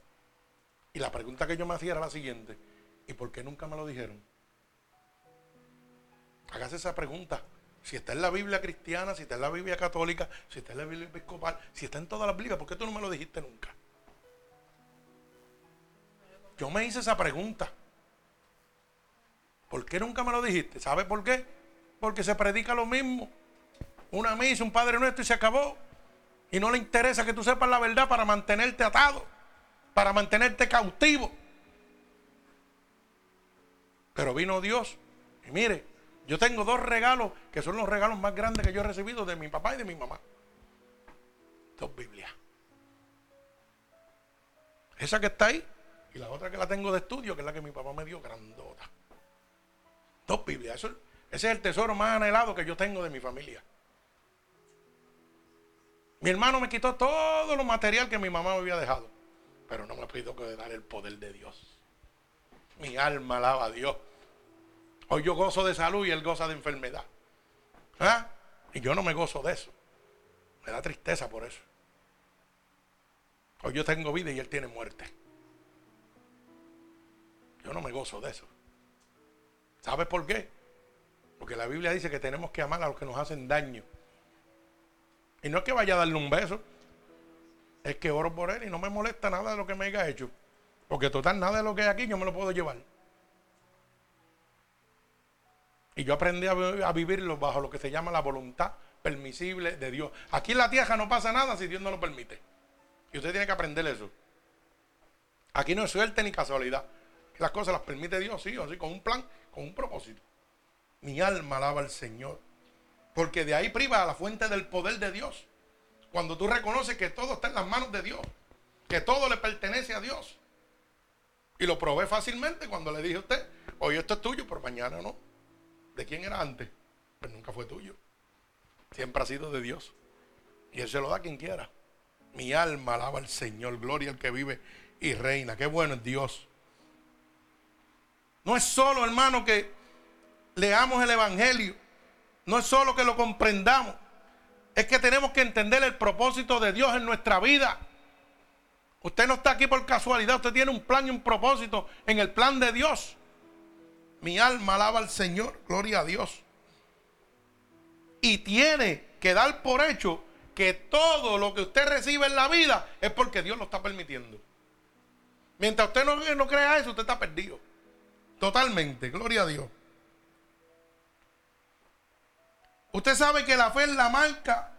Y la pregunta que yo me hacía era la siguiente. ¿Y por qué nunca me lo dijeron? Hágase esa pregunta. Si está en la Biblia cristiana, si está en la Biblia católica, si está en la Biblia episcopal, si está en todas las Biblias, ¿por qué tú no me lo dijiste nunca? Yo me hice esa pregunta. ¿Por qué nunca me lo dijiste? ¿Sabe por qué? Porque se predica lo mismo una misa, un Padre Nuestro y se acabó. Y no le interesa que tú sepas la verdad para mantenerte atado, para mantenerte cautivo. Pero vino Dios y mire, yo tengo dos regalos que son los regalos más grandes que yo he recibido de mi papá y de mi mamá. Dos Biblias. Esa que está ahí y la otra que la tengo de estudio, que es la que mi papá me dio grandota. Dos Biblias. ese es el tesoro más anhelado que yo tengo de mi familia. Mi hermano me quitó todo lo material que mi mamá me había dejado. Pero no me pido que dar el poder de Dios. Mi alma alaba a Dios. Hoy yo gozo de salud y él goza de enfermedad. ¿Ah? Y yo no me gozo de eso. Me da tristeza por eso. Hoy yo tengo vida y él tiene muerte. Yo no me gozo de eso. ¿Sabes por qué? Porque la Biblia dice que tenemos que amar a los que nos hacen daño. Y no es que vaya a darle un beso. Es que oro por él y no me molesta nada de lo que me haya hecho. Porque total, nada de lo que hay aquí yo me lo puedo llevar. Y yo aprendí a, vivirlo bajo lo que se llama la voluntad permisible de Dios. Aquí en la tierra no pasa nada si Dios no lo permite. Y usted tiene que aprender eso. Aquí no es suerte ni casualidad. Las cosas las permite Dios, sí o sí, con un plan, con un propósito. Mi alma alaba al Señor. Porque de ahí priva a la fuente del poder de Dios. Cuando tú reconoces que todo está en las manos de Dios, que todo le pertenece a Dios. Y lo probé fácilmente cuando le dije a usted, hoy esto es tuyo, pero mañana no. ¿De quién era antes? Pues nunca fue tuyo. Siempre ha sido de Dios. Y Él se lo da a quien quiera. Mi alma alaba al Señor, gloria al que vive y reina. Qué bueno es Dios. No es solo, hermano, que leamos el Evangelio no es solo que lo comprendamos, es que tenemos que entender el propósito de Dios en nuestra vida. Usted no está aquí por casualidad, usted tiene un plan y un propósito en el plan de Dios. Mi alma alaba al Señor, gloria a Dios. Y tiene que dar por hecho que todo lo que usted recibe en la vida es porque Dios lo está permitiendo. Mientras usted no, no crea eso, usted está perdido. Totalmente, gloria a Dios. Usted sabe que la fe es la marca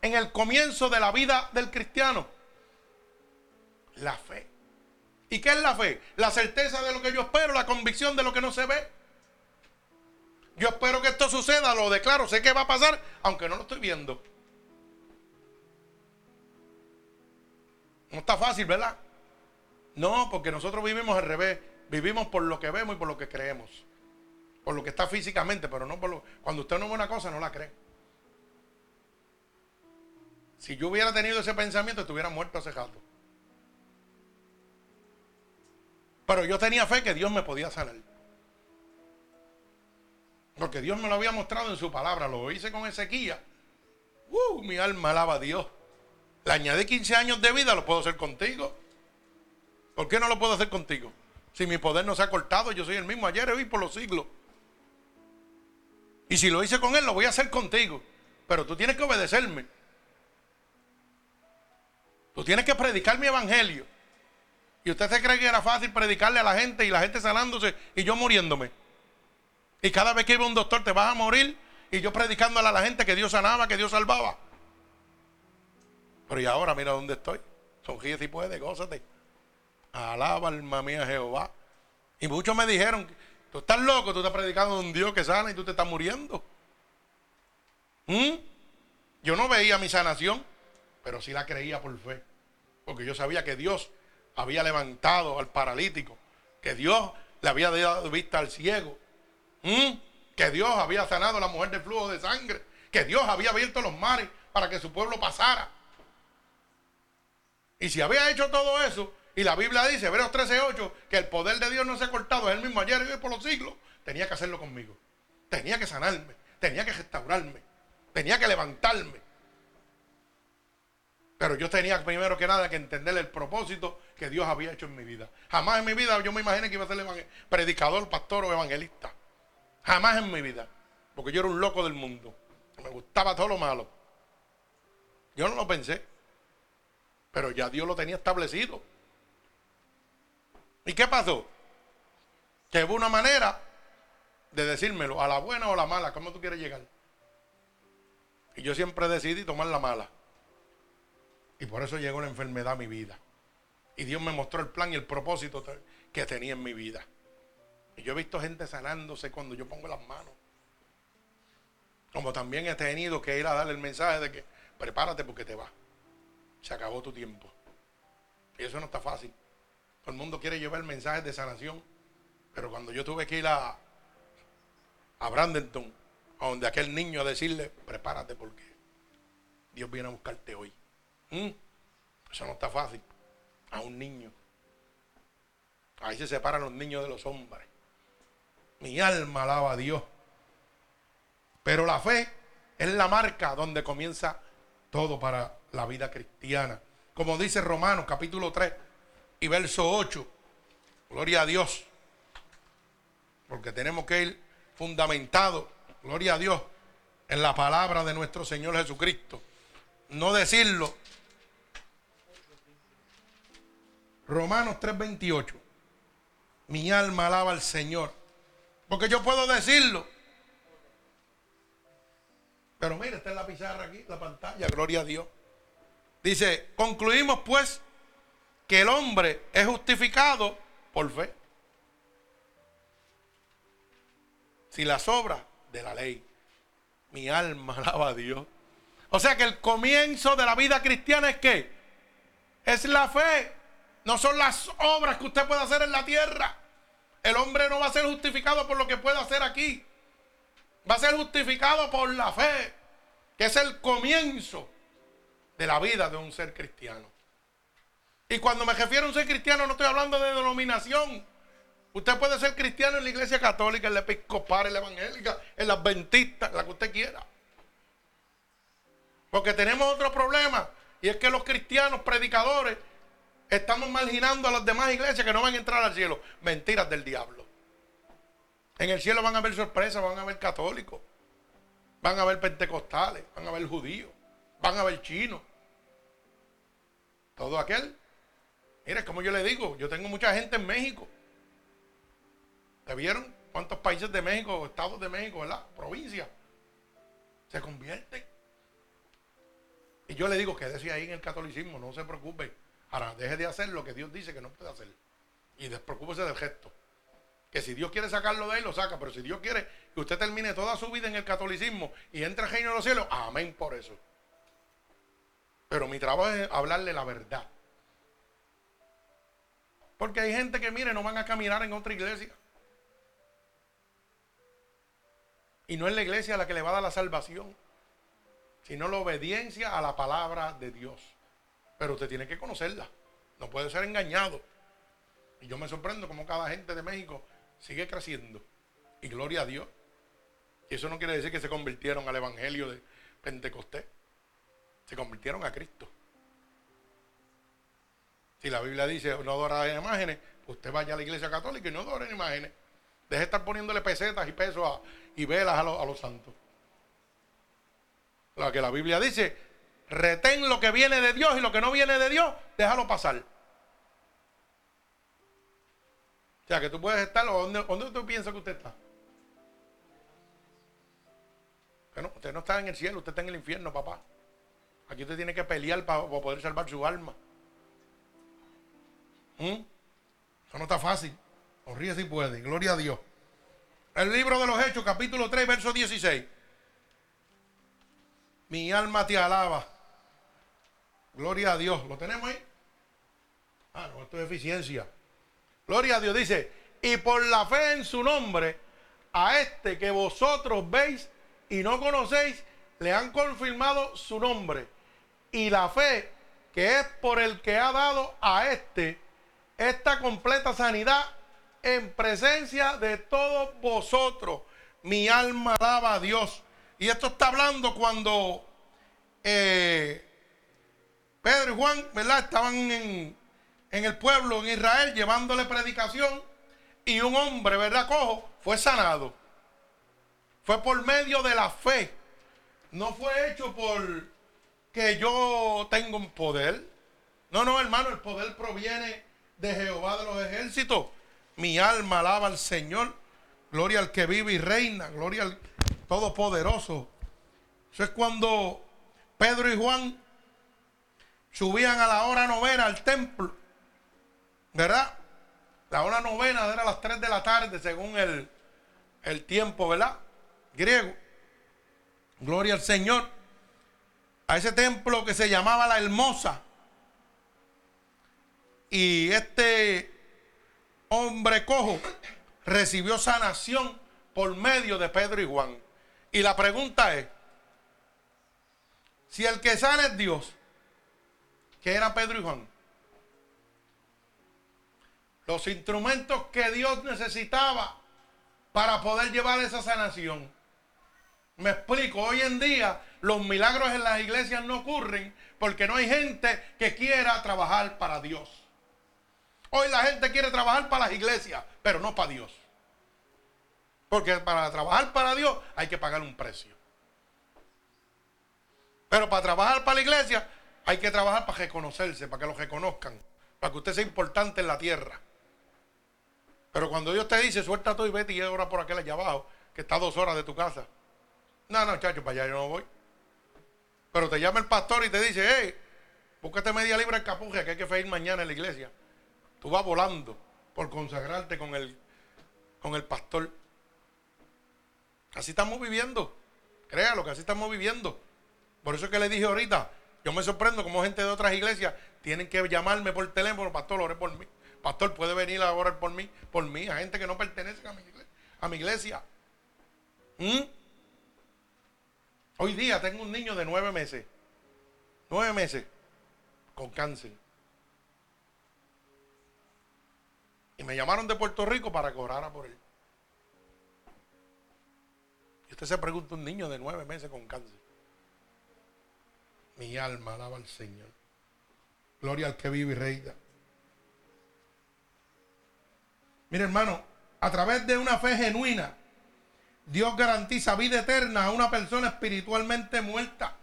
en el comienzo de la vida del cristiano. La fe. ¿Y qué es la fe? La certeza de lo que yo espero, la convicción de lo que no se ve. Yo espero que esto suceda, lo declaro, sé que va a pasar, aunque no lo estoy viendo. No está fácil, ¿verdad? No, porque nosotros vivimos al revés. Vivimos por lo que vemos y por lo que creemos por lo que está físicamente, pero no por lo... Cuando usted no ve una cosa, no la cree. Si yo hubiera tenido ese pensamiento, estuviera muerto hace rato. Pero yo tenía fe que Dios me podía sanar. Porque Dios me lo había mostrado en su palabra. Lo hice con Ezequiel. Uh, mi alma alaba a Dios. Le añadí 15 años de vida, lo puedo hacer contigo. ¿Por qué no lo puedo hacer contigo? Si mi poder no se ha cortado, yo soy el mismo ayer, hoy por los siglos. Y si lo hice con él, lo voy a hacer contigo. Pero tú tienes que obedecerme. Tú tienes que predicar mi evangelio. Y usted se cree que era fácil predicarle a la gente y la gente sanándose y yo muriéndome. Y cada vez que iba un doctor te vas a morir y yo predicándole a la gente que Dios sanaba, que Dios salvaba. Pero y ahora mira dónde estoy. Sonríe si puede, gózate. Alaba alma mía Jehová. Y muchos me dijeron, tú estás loco, tú estás predicando a un Dios que sana y tú te estás muriendo. ¿Mm? Yo no veía mi sanación, pero sí la creía por fe. Porque yo sabía que Dios había levantado al paralítico, que Dios le había dado vista al ciego, que Dios había sanado a la mujer de flujo de sangre, que Dios había abierto los mares para que su pueblo pasara. Y si había hecho todo eso, y la Biblia dice, Hebreos 13:8, que el poder de Dios no se ha cortado, es el mismo ayer y hoy por los siglos, tenía que hacerlo conmigo. Tenía que sanarme, tenía que restaurarme, tenía que levantarme. Pero yo tenía primero que nada que entender el propósito que Dios había hecho en mi vida. Jamás en mi vida yo me imaginé que iba a ser predicador, pastor o evangelista. Jamás en mi vida. Porque yo era un loco del mundo. Me gustaba todo lo malo. Yo no lo pensé. Pero ya Dios lo tenía establecido. ¿Y qué pasó? Que hubo una manera de decírmelo, a la buena o a la mala, ¿cómo tú quieres llegar? Y yo siempre decidí tomar la mala. Y por eso llegó la enfermedad a mi vida. Y Dios me mostró el plan y el propósito que tenía en mi vida. Y yo he visto gente sanándose cuando yo pongo las manos. Como también he tenido que ir a darle el mensaje de que prepárate porque te va. Se acabó tu tiempo. Y eso no está fácil. Todo el mundo quiere llevar mensajes de sanación. Pero cuando yo tuve que ir a, a Brandenton, a donde aquel niño a decirle, prepárate porque Dios viene a buscarte hoy. ¿Mm? Eso no está fácil. A un niño. Ahí se separan los niños de los hombres. Mi alma alaba a Dios. Pero la fe es la marca donde comienza todo para la vida cristiana. Como dice Romanos capítulo 3 y verso 8. Gloria a Dios. Porque tenemos que ir fundamentado, gloria a Dios, en la palabra de nuestro Señor Jesucristo. No decirlo Romanos 3:28. Mi alma alaba al Señor. Porque yo puedo decirlo. Pero mira, está en la pizarra aquí, la pantalla, gloria a Dios. Dice, concluimos pues que el hombre es justificado por fe. Si las obras de la ley, mi alma alaba a Dios. O sea que el comienzo de la vida cristiana es que es la fe. No son las obras que usted puede hacer en la tierra. El hombre no va a ser justificado por lo que puede hacer aquí. Va a ser justificado por la fe, que es el comienzo de la vida de un ser cristiano. Y cuando me refiero a un ser cristiano no estoy hablando de denominación. Usted puede ser cristiano en la iglesia católica, en la episcopal, en la evangélica, en la adventista, en la que usted quiera. Porque tenemos otro problema. Y es que los cristianos predicadores Estamos marginando a las demás iglesias que no van a entrar al cielo. Mentiras del diablo. En el cielo van a haber sorpresas, van a haber católicos, van a haber pentecostales, van a haber judíos, van a haber chinos. Todo aquel. Mire, como yo le digo, yo tengo mucha gente en México. ¿Te vieron cuántos países de México, estados de México, verdad? Provincias. Se convierten. Y yo le digo, quédese ahí en el catolicismo, no se preocupe. Ahora, deje de hacer lo que Dios dice que no puede hacer. Y despreocúpese del gesto. Que si Dios quiere sacarlo de ahí, lo saca. Pero si Dios quiere que usted termine toda su vida en el catolicismo y entre al reino de los cielos, amén por eso. Pero mi trabajo es hablarle la verdad. Porque hay gente que, mire, no van a caminar en otra iglesia. Y no es la iglesia la que le va a dar la salvación, sino la obediencia a la palabra de Dios. Pero usted tiene que conocerla. No puede ser engañado. Y yo me sorprendo como cada gente de México sigue creciendo. Y gloria a Dios. Y eso no quiere decir que se convirtieron al evangelio de Pentecostés. se convirtieron a Cristo. Si la Biblia dice no adorar imágenes, usted vaya a la iglesia católica y no adoren imágenes. Deje de estar poniéndole pesetas y pesos y velas a, a los santos. Lo que la Biblia dice, retén lo que viene de Dios y lo que no viene de Dios, déjalo pasar. O sea, que tú puedes estar, ¿dónde, dónde tú piensas que usted está? Bueno, usted no está en el cielo, usted está en el infierno, papá. Aquí usted tiene que pelear para, poder salvar su alma. ¿Mm? Eso no está fácil. Sonríe si puede. Gloria a Dios. El libro de los Hechos, capítulo 3, verso 16. Mi alma te alaba. Gloria a Dios. ¿Lo tenemos ahí? Ah, no, esto es eficiencia. Gloria a Dios. Dice, y por la fe en su nombre, a este que vosotros veis y no conocéis, le han confirmado su nombre. Y la fe que es por el que ha dado a este esta completa sanidad en presencia de todos vosotros. Mi alma alaba a Dios. Y esto está hablando cuando eh, Pedro y Juan, ¿verdad? Estaban en, en el pueblo, en Israel, llevándole predicación. Y un hombre, ¿verdad? Cojo, fue sanado. Fue por medio de la fe. No fue hecho por que yo tengo un poder. No, no, hermano, el poder proviene de Jehová de los ejércitos. Mi alma alaba al Señor. Gloria al que vive y reina. Gloria al Todopoderoso. Eso es cuando Pedro y Juan subían a la hora novena al templo. ¿Verdad? La hora novena era las 3 de la tarde según el, el tiempo, ¿verdad? griego. Gloria al Señor. A ese templo que se llamaba la Hermosa. Y este hombre cojo recibió sanación por medio de Pedro y Juan. Y la pregunta es, si el que sana es Dios, ¿qué era Pedro y Juan? Los instrumentos que Dios necesitaba para poder llevar esa sanación. Me explico, hoy en día los milagros en las iglesias no ocurren porque no hay gente que quiera trabajar para Dios. Hoy la gente quiere trabajar para las iglesias, pero no para Dios. Porque para trabajar para Dios hay que pagar un precio. Pero para trabajar para la iglesia hay que trabajar para reconocerse, para que lo reconozcan, para que usted sea importante en la tierra. Pero cuando Dios te dice, suelta todo y vete y ahora por aquel allá abajo, que está dos horas de tu casa. No, no, chacho, para allá yo no voy. Pero te llama el pastor y te dice, hey, búscate media libra de capuje que hay que feir mañana en la iglesia. Tú vas volando por consagrarte con el, con el pastor. Así estamos viviendo. Créalo que así estamos viviendo. Por eso es que le dije ahorita, yo me sorprendo como gente de otras iglesias tienen que llamarme por teléfono, pastor, ore por mí. Pastor, puede venir a orar por mí, por mí, a gente que no pertenece a mi iglesia. ¿Mm? Hoy día tengo un niño de nueve meses. Nueve meses. Con cáncer. Me llamaron de Puerto Rico para que orara por él. Y usted se pregunta, un niño de nueve meses con cáncer. Mi alma alaba al Señor. Gloria al que vive y reina. Mire hermano, a través de una fe genuina, Dios garantiza vida eterna a una persona espiritualmente muerta.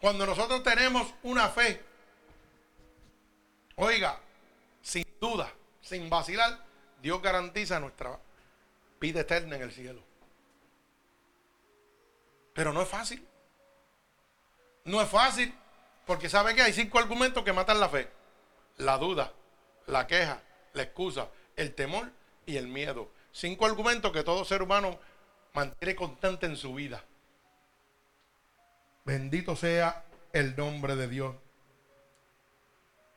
Cuando nosotros tenemos una fe, oiga, sin duda, sin vacilar, Dios garantiza nuestra vida eterna en el cielo. Pero no es fácil. No es fácil, porque sabe que hay cinco argumentos que matan la fe. La duda, la queja, la excusa, el temor y el miedo. Cinco argumentos que todo ser humano mantiene constante en su vida. Bendito sea el nombre de Dios.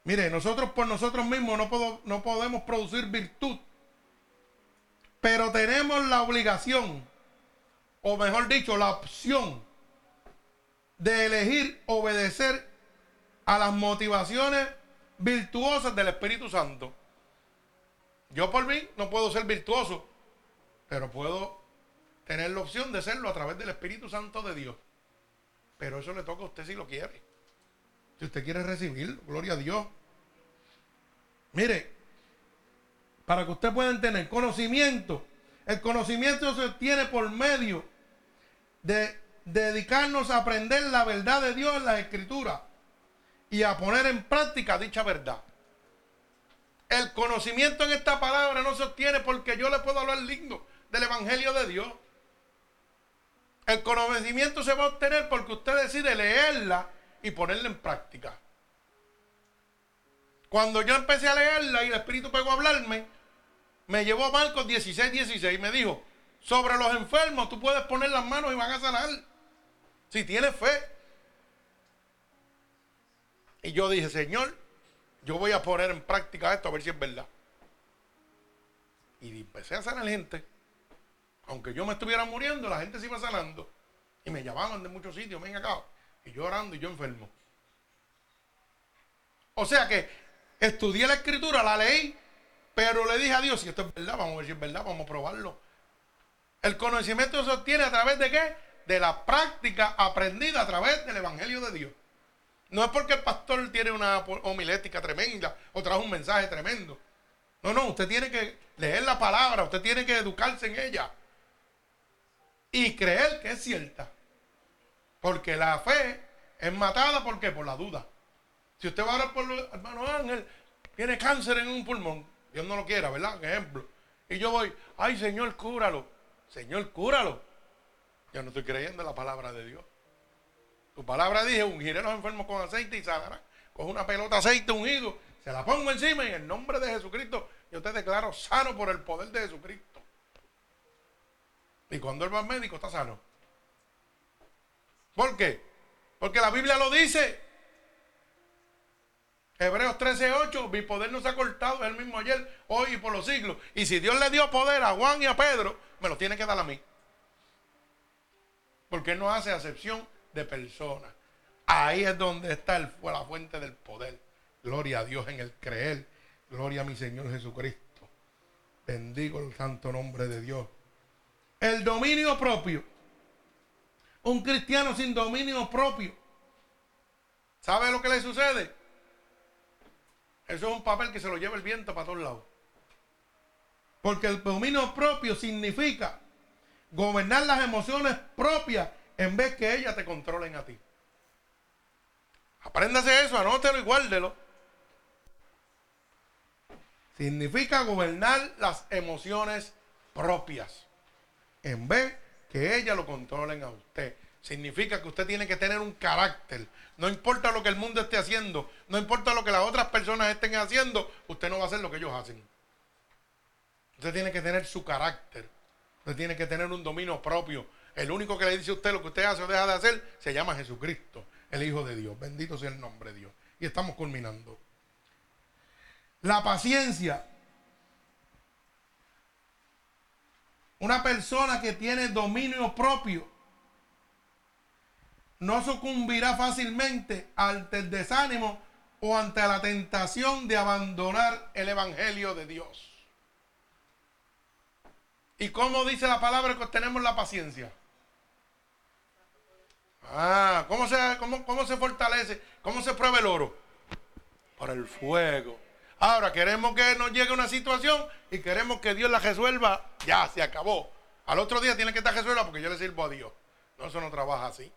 Mire, nosotros por nosotros mismos no, no podemos producir virtud, pero tenemos la obligación, o mejor dicho, la opción de elegir obedecer a las motivaciones virtuosas del Espíritu Santo. Yo por mí no puedo ser virtuoso, pero puedo tener la opción de serlo a través del Espíritu Santo de Dios. Pero eso le toca a usted si lo quiere. Si usted quiere recibirlo, gloria a Dios. Mire, para que usted pueda tener conocimiento, el conocimiento se obtiene por medio de dedicarnos a aprender la verdad de Dios en la Escritura y a poner en práctica dicha verdad. El conocimiento en esta palabra no se obtiene porque yo le puedo hablar lindo del Evangelio de Dios. El conocimiento se va a obtener porque usted decide leerla y ponerla en práctica. Cuando yo empecé a leerla y el Espíritu pegó a hablarme, me llevó a Marcos 16, 16 y me dijo, sobre los enfermos tú puedes poner las manos y van a sanar. Si tienes fe. Y yo dije, Señor, yo voy a poner en práctica esto a ver si es verdad. Y empecé a sanar gente. Aunque yo me estuviera muriendo, la gente se iba sanando. Y me llamaban de muchos sitios, ven acá. Y yo orando y yo enfermo. O sea que estudié la escritura, la leí, pero le dije a Dios, si esto es verdad, vamos a ver si es verdad, vamos a probarlo. El conocimiento se obtiene a través de qué? De la práctica aprendida a través del Evangelio de Dios. No es porque el pastor tiene una homilética tremenda o trae un mensaje tremendo. No, no, usted tiene que leer la palabra, usted tiene que educarse en ella y creer que es cierta. Porque la fe es matada, ¿por qué? Por la duda. Si usted va a orar por el hermano Ángel, tiene cáncer en un pulmón, Dios no lo quiera, ¿verdad? ejemplo. Y yo voy, ay Señor, cúralo. Señor, cúralo. Yo no estoy creyendo en la palabra de Dios. Tu palabra dije, ungiré a los enfermos con aceite y sanarán. Coge una pelota de aceite ungido, se la pongo encima y en el nombre de Jesucristo yo te declaro sano por el poder de Jesucristo. Y cuando él va al médico está sano. ¿Por qué? Porque la Biblia lo dice. Hebreos 13:8, mi poder no se ha cortado, es el mismo ayer, hoy y por los siglos. Y si Dios le dio poder a Juan y a Pedro, me lo tiene que dar a mí. Porque él no hace acepción de personas. Ahí es donde está el, la fuente del poder. Gloria a Dios en el creer. Gloria a mi Señor Jesucristo. Bendigo el santo nombre de Dios. El dominio propio. Un cristiano sin dominio propio. ¿Sabe lo que le sucede? Eso es un papel que se lo lleva el viento para todos lados. Porque el dominio propio significa gobernar las emociones propias en vez que ellas te controlen a ti. Apréndase eso, anótelo y guárdelo. Significa gobernar las emociones propias en vez que ellas lo controlen a usted. Significa que usted tiene que tener un carácter. No importa lo que el mundo esté haciendo, no importa lo que las otras personas estén haciendo, usted no va a hacer lo que ellos hacen. Usted tiene que tener su carácter. Usted tiene que tener un dominio propio. El único que le dice a usted lo que usted hace o deja de hacer se llama Jesucristo, el Hijo de Dios. Bendito sea el nombre de Dios. Y estamos culminando. La paciencia. Una persona que tiene dominio propio no sucumbirá fácilmente ante el desánimo o ante la tentación de abandonar el Evangelio de Dios. ¿Y cómo dice la palabra que tenemos la paciencia? Ah, ¿cómo se, cómo, se fortalece? ¿Cómo se prueba el oro? Por el fuego. Ahora queremos que nos llegue una situación y queremos que Dios la resuelva. Ya, se acabó. Al otro día tiene que estar resuelta porque yo le sirvo a Dios. No, eso no trabaja así.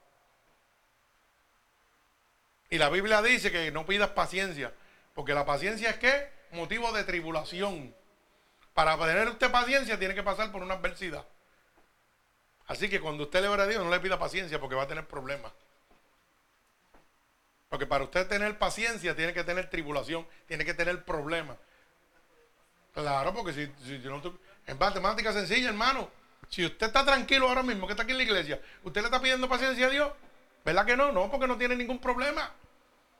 Y la Biblia dice que no pidas paciencia. Porque la paciencia es qué? Motivo de tribulación. Para tener usted paciencia tiene que pasar por una adversidad. Así que cuando usted le ore a Dios, no le pida paciencia porque va a tener problemas. Porque para usted tener paciencia tiene que tener tribulación, tiene que tener problemas. Claro, porque si, si, no, en matemática sencilla, hermano, si usted está tranquilo ahora mismo, que está aquí en la iglesia, ¿usted le está pidiendo paciencia a Dios? ¿Verdad que no? No, porque no tiene ningún problema.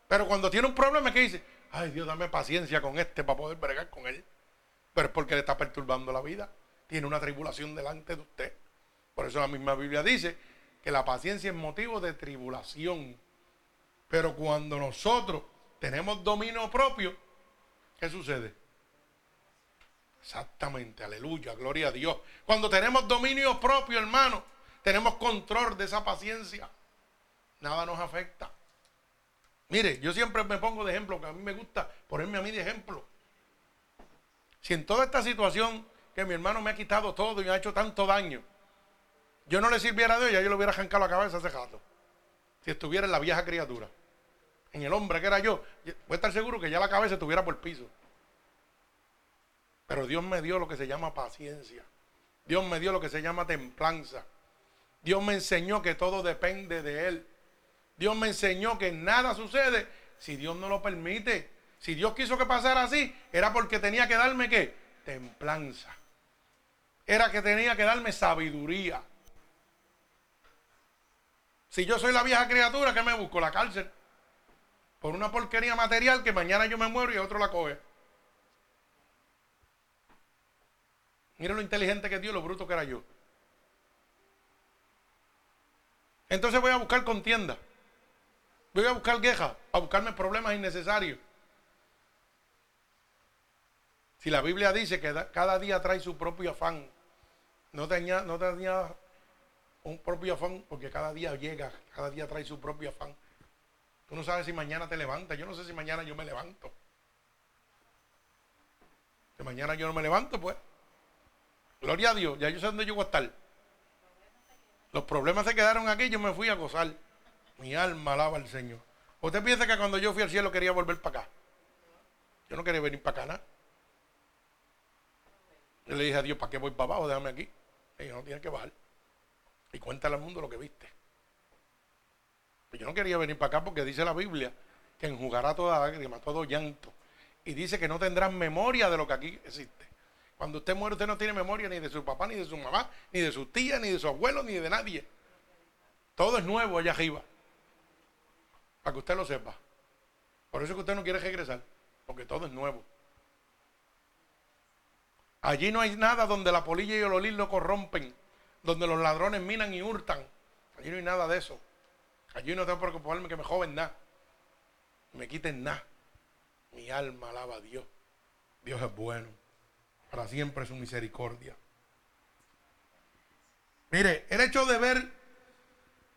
Pero cuando tiene un problema, ¿qué dice? Ay, Dios, dame paciencia con este para poder bregar con él. Pero es porque le está perturbando la vida. Tiene una tribulación delante de usted. Por eso la misma Biblia dice que la paciencia es motivo de tribulación. Pero cuando nosotros tenemos dominio propio, ¿qué sucede? Exactamente, aleluya, gloria a Dios. Cuando tenemos dominio propio, hermano, tenemos control de esa paciencia. Nada nos afecta. Mire, yo siempre me pongo de ejemplo, que a mí me gusta ponerme a mí de ejemplo. Si en toda esta situación que mi hermano me ha quitado todo y me ha hecho tanto daño, yo no le sirviera a Dios, ya yo le hubiera arrancado la cabeza hace rato. Si estuviera en la vieja criatura, en el hombre que era yo, voy a estar seguro que ya la cabeza estuviera por el piso. Pero Dios me dio lo que se llama paciencia. Dios me dio lo que se llama templanza. Dios me enseñó que todo depende de Él. Dios me enseñó que nada sucede si Dios no lo permite. Si Dios quiso que pasara así, era porque tenía que darme qué? Templanza. Era que tenía que darme sabiduría. Si yo soy la vieja criatura, ¿qué me busco? La cárcel. Por una porquería material que mañana yo me muero y otro la coge. Mira lo inteligente que Dios, lo bruto que era yo. Entonces voy a buscar contienda. Voy a buscar quejas, a buscarme problemas innecesarios. Si la Biblia dice que cada día trae su propio afán, no tenía, no un propio afán porque cada día llega, cada día trae su propio afán. Tú no sabes si mañana te levantas. Yo no sé si mañana yo me levanto. Si mañana yo no me levanto, pues. Gloria a Dios, ya yo sé dónde yo voy a estar. Los problemas se quedaron aquí, yo me fui a gozar. Mi alma alaba al Señor. ¿Usted piensa que cuando yo fui al cielo quería volver para acá? Yo no quería venir para acá nada. Yo le dije a Dios, ¿para qué voy para abajo? Déjame aquí. Y no tiene que bajar. Y cuéntale al mundo lo que viste. Pues yo no quería venir para acá porque dice la Biblia que enjugará toda lágrima, todo llanto. Y dice que no tendrán memoria de lo que aquí existe. Cuando usted muere, usted no tiene memoria ni de su papá, ni de su mamá, ni de su tía, ni de su abuelo, ni de nadie. Todo es nuevo allá arriba. Para que usted lo sepa. Por eso es que usted no quiere regresar, porque todo es nuevo. Allí no hay nada donde la polilla y el olín lo corrompen, donde los ladrones minan y hurtan. Allí no hay nada de eso. Allí no tengo que preocuparme que me joven nada, me quiten nada. Mi alma alaba a Dios. Dios es bueno. Para siempre su misericordia. Mire, el hecho de ver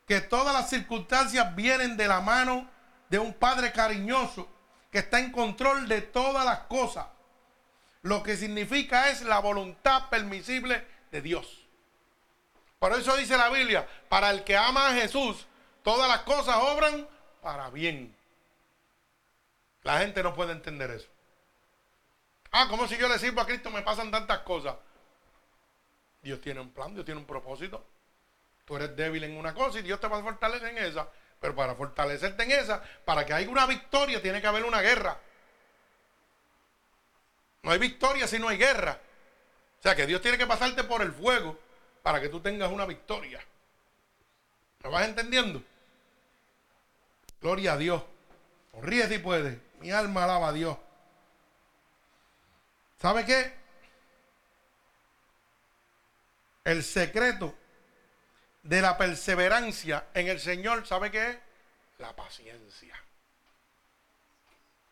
que todas las circunstancias vienen de la mano de un Padre cariñoso que está en control de todas las cosas. Lo que significa es la voluntad permisible de Dios. Por eso dice la Biblia, para el que ama a Jesús, todas las cosas obran para bien. La gente no puede entender eso. Ah, como si yo le sirvo a Cristo me pasan tantas cosas. Dios tiene un plan, Dios tiene un propósito. Tú eres débil en una cosa y Dios te va a fortalecer en esa. Pero para fortalecerte en esa, para que haya una victoria, tiene que haber una guerra. No hay victoria si no hay guerra. O sea que Dios tiene que pasarte por el fuego para que tú tengas una victoria. ¿Me vas entendiendo? Gloria a Dios. Ríe si puede. Mi alma alaba a Dios. ¿Sabe qué? El secreto de la perseverancia en el Señor, ¿sabe qué es? La paciencia.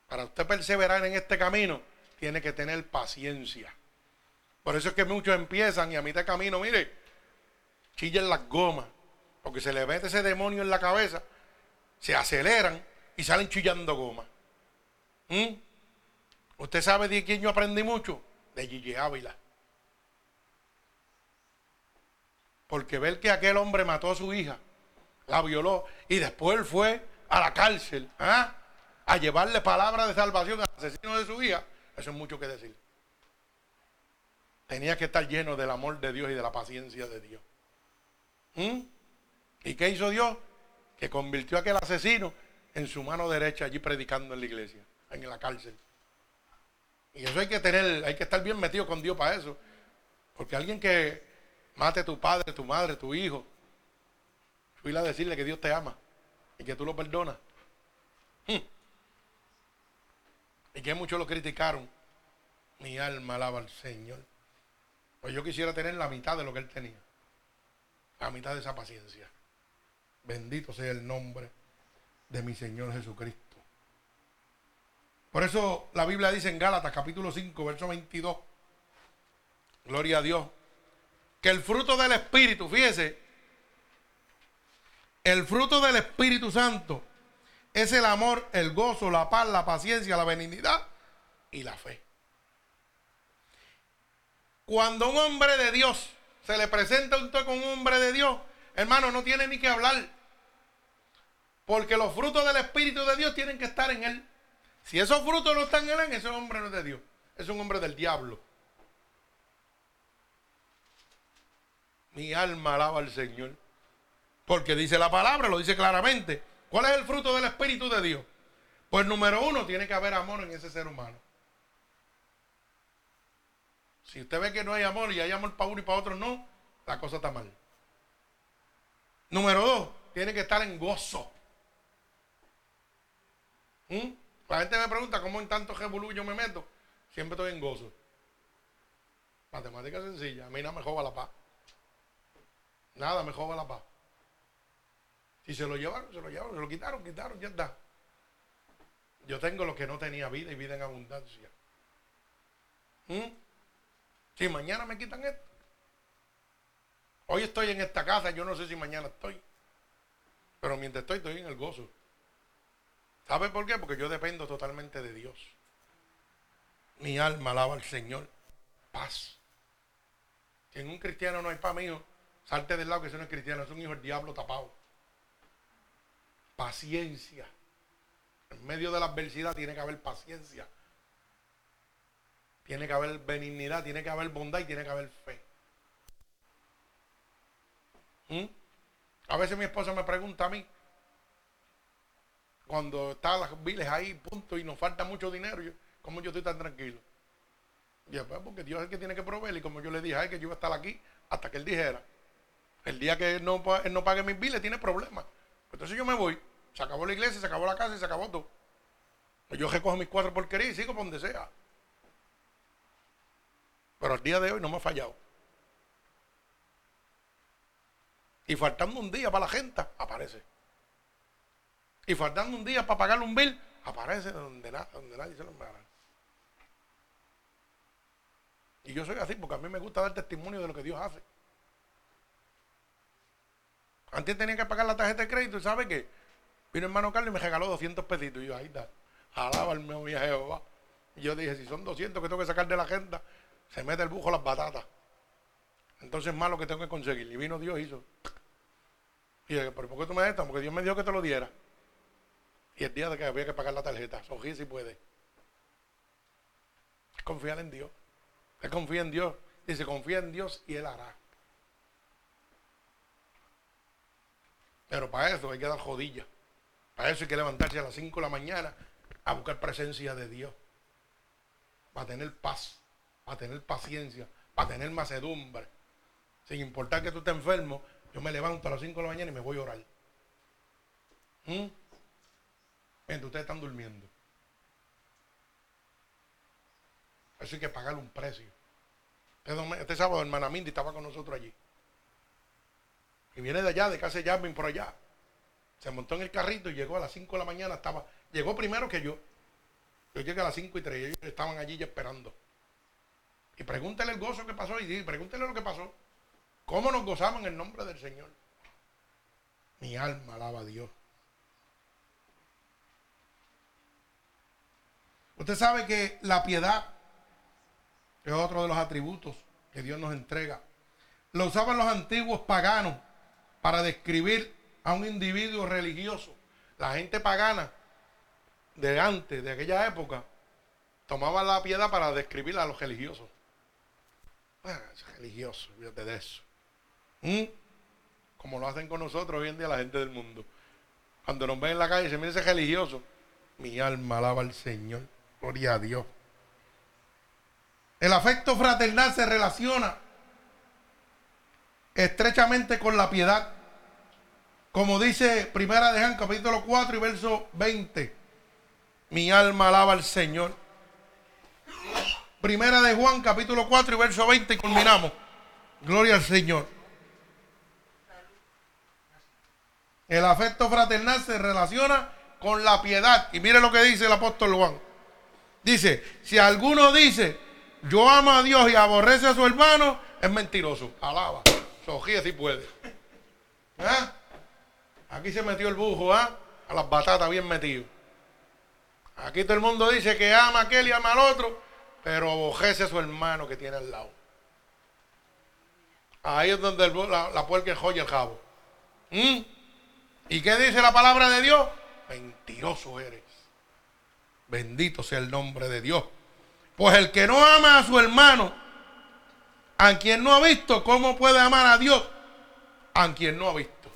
Para usted perseverar en este camino, tiene que tener paciencia. Por eso es que muchos empiezan y a mitad de camino, mire, chillan las gomas, porque se le mete ese demonio en la cabeza, se aceleran y salen chillando goma. ¿Mm? ¿Usted sabe de quién yo aprendí mucho? De Gigi Ávila. Porque ver que aquel hombre mató a su hija, la violó y después fue a la cárcel ¿ah? a llevarle palabra de salvación al asesino de su hija, eso es mucho que decir. Tenía que estar lleno del amor de Dios y de la paciencia de Dios. ¿Mm? ¿Y qué hizo Dios? Que convirtió a aquel asesino en su mano derecha allí predicando en la iglesia, en la cárcel. Y eso hay que tener, hay que estar bien metido con Dios para eso. Porque alguien que mate a tu padre, tu madre, tu hijo. Fui a decirle que Dios te ama y que tú lo perdonas. Hmm. Y que muchos lo criticaron. Mi alma alaba al Señor. Pues yo quisiera tener la mitad de lo que él tenía. La mitad de esa paciencia. Bendito sea el nombre de mi Señor Jesucristo. Por eso la Biblia dice en Gálatas capítulo 5, verso 22. Gloria a Dios que el fruto del Espíritu, fíjese, El fruto del Espíritu Santo es el amor, el gozo, la paz, la paciencia, la benignidad y la fe. Cuando un hombre de Dios se le presenta usted con un hombre de Dios, hermano, no tiene ni que hablar. Porque los frutos del Espíritu de Dios tienen que estar en él. Si esos frutos no están en él, ese hombre no es de Dios. Es un hombre del diablo. Mi alma alaba al Señor. Porque dice la palabra, lo dice claramente. ¿Cuál es el fruto del Espíritu de Dios? Pues número uno, tiene que haber amor en ese ser humano. Si usted ve que no hay amor y hay amor para uno y para otro no, la cosa está mal. Número dos, tiene que estar en gozo. ¿Mm? La gente me pregunta cómo en tanto revolú yo me meto. Siempre estoy en gozo. Matemática sencilla. A mí nada me joba la paz. Nada me joba la paz. Si se lo llevaron, se lo llevaron, se lo quitaron, quitaron, ya está. Yo tengo lo que no tenía vida y vida en abundancia. ¿Mm? Si mañana me quitan esto. Hoy estoy en esta casa, yo no sé si mañana estoy. Pero mientras estoy, estoy en el gozo. ¿Sabe por qué? Porque yo dependo totalmente de Dios. Mi alma alaba al Señor. Paz. Si en un cristiano no hay paz, mío, salte del lado que eso no es cristiano, es un hijo del diablo tapado paciencia. En medio de la adversidad tiene que haber paciencia. Tiene que haber benignidad, tiene que haber bondad y tiene que haber fe. ¿Mm? A veces mi esposa me pregunta a mí, cuando están las viles ahí, punto, y nos falta mucho dinero, ¿cómo yo estoy tan tranquilo? Y después, pues, porque Dios es el que tiene que proveer, y como yo le dije a que yo iba a estar aquí hasta que él dijera, el día que él no, pague mis biles, tiene problemas. Entonces yo me voy. Se acabó la iglesia, se acabó la casa y se acabó todo. Pues yo recojo mis cuatro porquerías y sigo por donde sea. Pero al día de hoy no me ha fallado. Y faltando un día para la gente, aparece. Y faltando un día para pagarle un bill, aparece donde, nadie se lo enviará. Y yo soy así porque a mí me gusta dar testimonio de lo que Dios hace. Antes tenía que pagar la tarjeta de crédito y ¿sabe qué? Vino hermano Carlos y me regaló 200 pesitos. Y yo, ahí está, alaba el mío Jehová. Y yo dije, si son 200 que tengo que sacar de la agenda, se mete el bujo las batatas. Entonces más lo que tengo que conseguir. Y vino Dios y hizo. Y dije, ¿pero por qué tú me das esto? Porque Dios me dijo que te lo diera. Y el día de que había que pagar la tarjeta, sogí si puede. confiar en Dios. Él confía en Dios. Dice, confía en Dios y Él hará. Pero para eso hay que dar jodilla. Para eso hay que levantarse a las 5 de la mañana a buscar presencia de Dios. Para tener paz, para tener paciencia, para tener macedumbre. Sin importar que tú estés enfermo, yo me levanto a las 5 de la mañana y me voy a orar. ¿Mm? Mientras ustedes están durmiendo. Eso hay que pagarle un precio. Este, este sábado, hermana Mindy estaba con nosotros allí. Y viene de allá, de casa de Jasmine por allá. Se montó en el carrito y llegó a las 5 de la mañana. Estaba, llegó primero que yo. Yo llegué a las 5 y 3 y ellos estaban allí ya esperando. Y pregúntele el gozo que pasó y pregúntele lo que pasó. ¿Cómo nos gozamos en el nombre del Señor? Mi alma alaba a Dios. Usted sabe que la piedad es otro de los atributos que Dios nos entrega. Lo usaban los antiguos paganos para describir a un individuo religioso. La gente pagana de antes, de aquella época, tomaba la piedad para describir a los religiosos. Ah, religioso, fíjate de eso. ¿Mm? Como lo hacen con nosotros hoy en día la gente del mundo. Cuando nos ven en la calle y se mira ese religioso, mi alma alaba al Señor. Gloria a Dios. El afecto fraternal se relaciona estrechamente con la piedad. Como dice Primera de Juan, capítulo 4 y verso 20. Mi alma alaba al Señor. Primera de Juan, capítulo 4 y verso 20 y culminamos. Gloria al Señor. El afecto fraternal se relaciona con la piedad. Y mire lo que dice el apóstol Juan. Dice, si alguno dice, yo amo a Dios y aborrece a su hermano, es mentiroso. Alaba. Sojía si puede. ¿Ah? Aquí se metió el bujo, ¿ah? A las batatas bien metido. Aquí todo el mundo dice que ama a aquel y ama al otro, pero abojece a su hermano que tiene al lado. Ahí es donde la, la, puerca joya el jabo. ¿Mm? ¿Y qué dice la palabra de Dios? Mentiroso eres. Bendito sea el nombre de Dios. Pues el que no ama a su hermano, a quien no ha visto, ¿cómo puede amar a Dios? A quien no ha visto.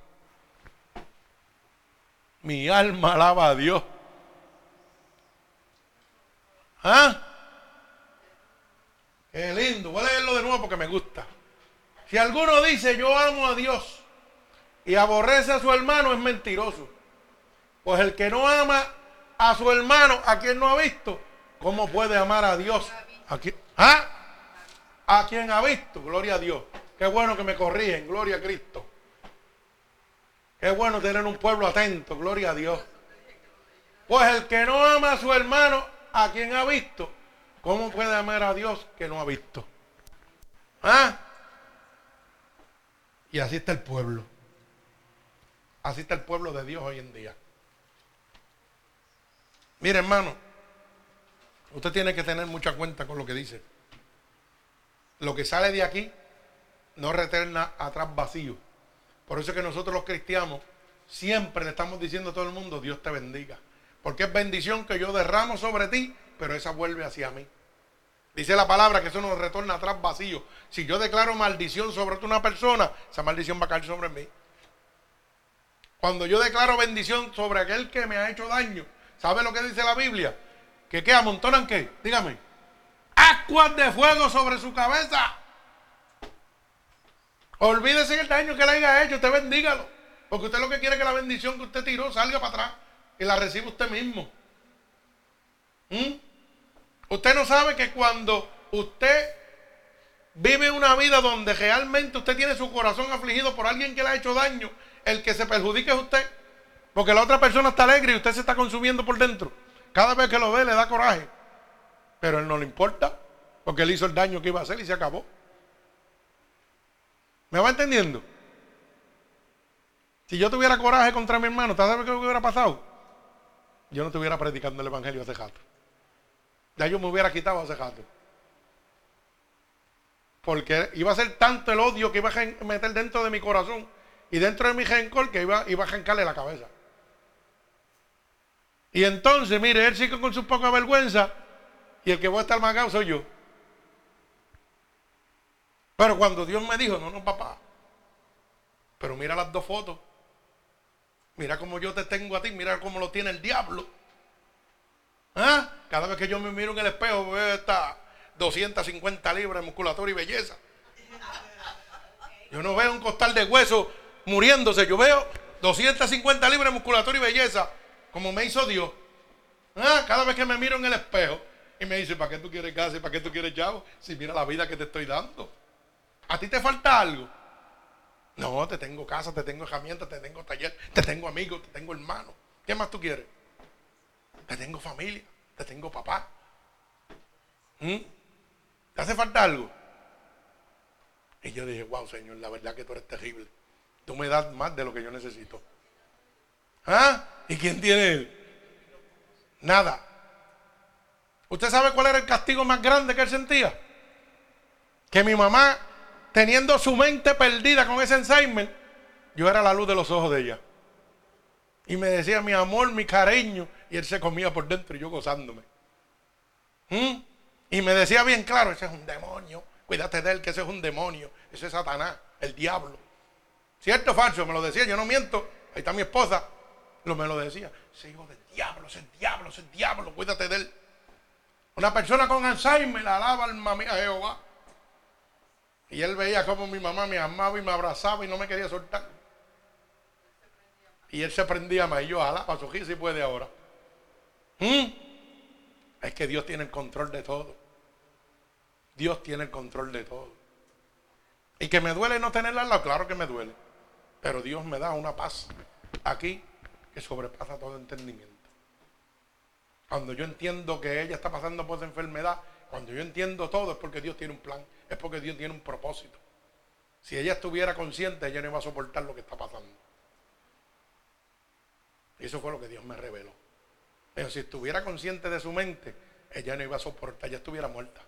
Mi alma alaba a Dios. ¿Ah? Qué lindo. Voy a leerlo de nuevo porque me gusta. Si alguno dice yo amo a Dios y aborrece a su hermano es mentiroso. Pues el que no ama a su hermano, a quien no ha visto, ¿cómo puede amar a Dios? ¿A? ¿Ah? A quien ha visto, gloria a Dios. Qué bueno que me corrigen, gloria a Cristo. Qué bueno tener un pueblo atento, gloria a Dios. Pues el que no ama a su hermano, a quien ha visto, ¿cómo puede amar a Dios que no ha visto? ¿Ah? Y así está el pueblo. Así está el pueblo de Dios hoy en día. Mire, hermano, usted tiene que tener mucha cuenta con lo que dice. Lo que sale de aquí no retorna atrás vacío. Por eso es que nosotros los cristianos siempre le estamos diciendo a todo el mundo, Dios te bendiga. Porque es bendición que yo derramo sobre ti, pero esa vuelve hacia mí. Dice la palabra que eso nos retorna atrás vacío. Si yo declaro maldición sobre una persona, esa maldición va a caer sobre mí. Cuando yo declaro bendición sobre aquel que me ha hecho daño, ¿sabe lo que dice la Biblia? Que qué amontonan qué? Dígame. Aguas de fuego sobre su cabeza. Olvídese el daño que le haya hecho, usted bendígalo. Porque usted lo que quiere es que la bendición que usted tiró salga para atrás y la reciba usted mismo. ¿Mm? Usted no sabe que cuando usted vive una vida donde realmente usted tiene su corazón afligido por alguien que le ha hecho daño, el que se perjudique es usted. Porque la otra persona está alegre y usted se está consumiendo por dentro. Cada vez que lo ve le da coraje. Pero él no le importa. Porque él hizo el daño que iba a hacer y se acabó. ¿Me va entendiendo? Si yo tuviera coraje contra mi hermano, ¿sabes qué hubiera pasado? Yo no estuviera predicando el evangelio hace rato. Ya yo me hubiera quitado hace rato. Porque iba a ser tanto el odio que iba a meter dentro de mi corazón y dentro de mi gencol que iba, iba a arrancarle la cabeza. Y entonces, mire, él sigue con su poca vergüenza y el que va a estar magado soy yo. Pero cuando Dios me dijo, no, no, papá, pero mira las dos fotos. Mira cómo yo te tengo a ti, mira cómo lo tiene el diablo. ¿Ah? Cada vez que yo me miro en el espejo veo esta 250 libras de musculatura y belleza. Yo no veo un costal de hueso muriéndose, yo veo 250 libras de musculatura y belleza, como me hizo Dios. ¿Ah? Cada vez que me miro en el espejo y me dice, ¿para qué tú quieres gas y para qué tú quieres chavo? Si mira la vida que te estoy dando. ¿A ti te falta algo? No, te tengo casa, te tengo herramientas, te tengo taller, te tengo amigos, te tengo hermanos. ¿Qué más tú quieres? Te tengo familia, te tengo papá. ¿Mm? ¿Te hace falta algo? Y yo dije, wow, Señor, la verdad que tú eres terrible. Tú me das más de lo que yo necesito. ¿Ah? ¿Y quién tiene? Nada. ¿Usted sabe cuál era el castigo más grande que él sentía? Que mi mamá teniendo su mente perdida con ese Alzheimer, yo era la luz de los ojos de ella. Y me decía mi amor, mi cariño, y él se comía por dentro y yo gozándome. ¿Mm? Y me decía bien claro, ese es un demonio, cuídate de él, que ese es un demonio, ese es Satanás, el diablo. ¿Cierto o falso? Me lo decía, yo no miento, ahí está mi esposa, lo me lo decía, ese hijo del diablo, ese diablo, ese diablo, cuídate de él. Una persona con Alzheimer la alaba alma mía Jehová. Y él veía como mi mamá me amaba y me abrazaba y no me quería soltar. Y él se prendía más. Y yo, ala, para su si puede ahora. ¿Mm? Es que Dios tiene el control de todo. Dios tiene el control de todo. Y que me duele no tenerla al lado, claro que me duele. Pero Dios me da una paz aquí que sobrepasa todo entendimiento. Cuando yo entiendo que ella está pasando por esa enfermedad, cuando yo entiendo todo es porque Dios tiene un plan, es porque Dios tiene un propósito. Si ella estuviera consciente, ella no iba a soportar lo que está pasando. Y eso fue lo que Dios me reveló. Pero si estuviera consciente de su mente, ella no iba a soportar, ya estuviera muerta.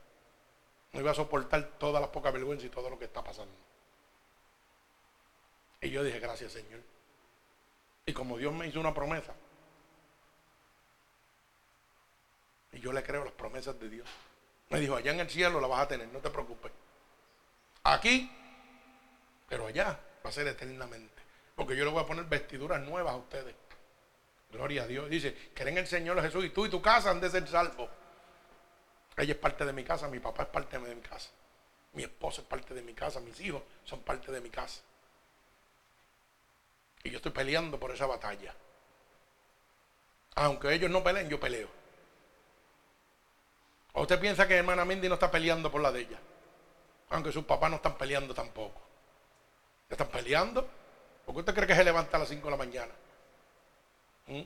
No iba a soportar toda la poca vergüenza y todo lo que está pasando. Y yo dije, gracias Señor. Y como Dios me hizo una promesa, y yo le creo las promesas de Dios, me dijo, allá en el cielo la vas a tener, no te preocupes. Aquí, pero allá va a ser eternamente. Porque yo le voy a poner vestiduras nuevas a ustedes. Gloria a Dios. Dice, creen en el Señor Jesús y tú y tu casa han de ser salvos. Ella es parte de mi casa, mi papá es parte de mi casa. Mi esposa es parte de mi casa, mis hijos son parte de mi casa. Y yo estoy peleando por esa batalla. Aunque ellos no peleen, yo peleo. ¿O usted piensa que hermana Mindy no está peleando por la de ella? Aunque sus papás no están peleando tampoco. ¿Están peleando? ¿Por qué usted cree que se levanta a las 5 de la mañana? ¿Mm?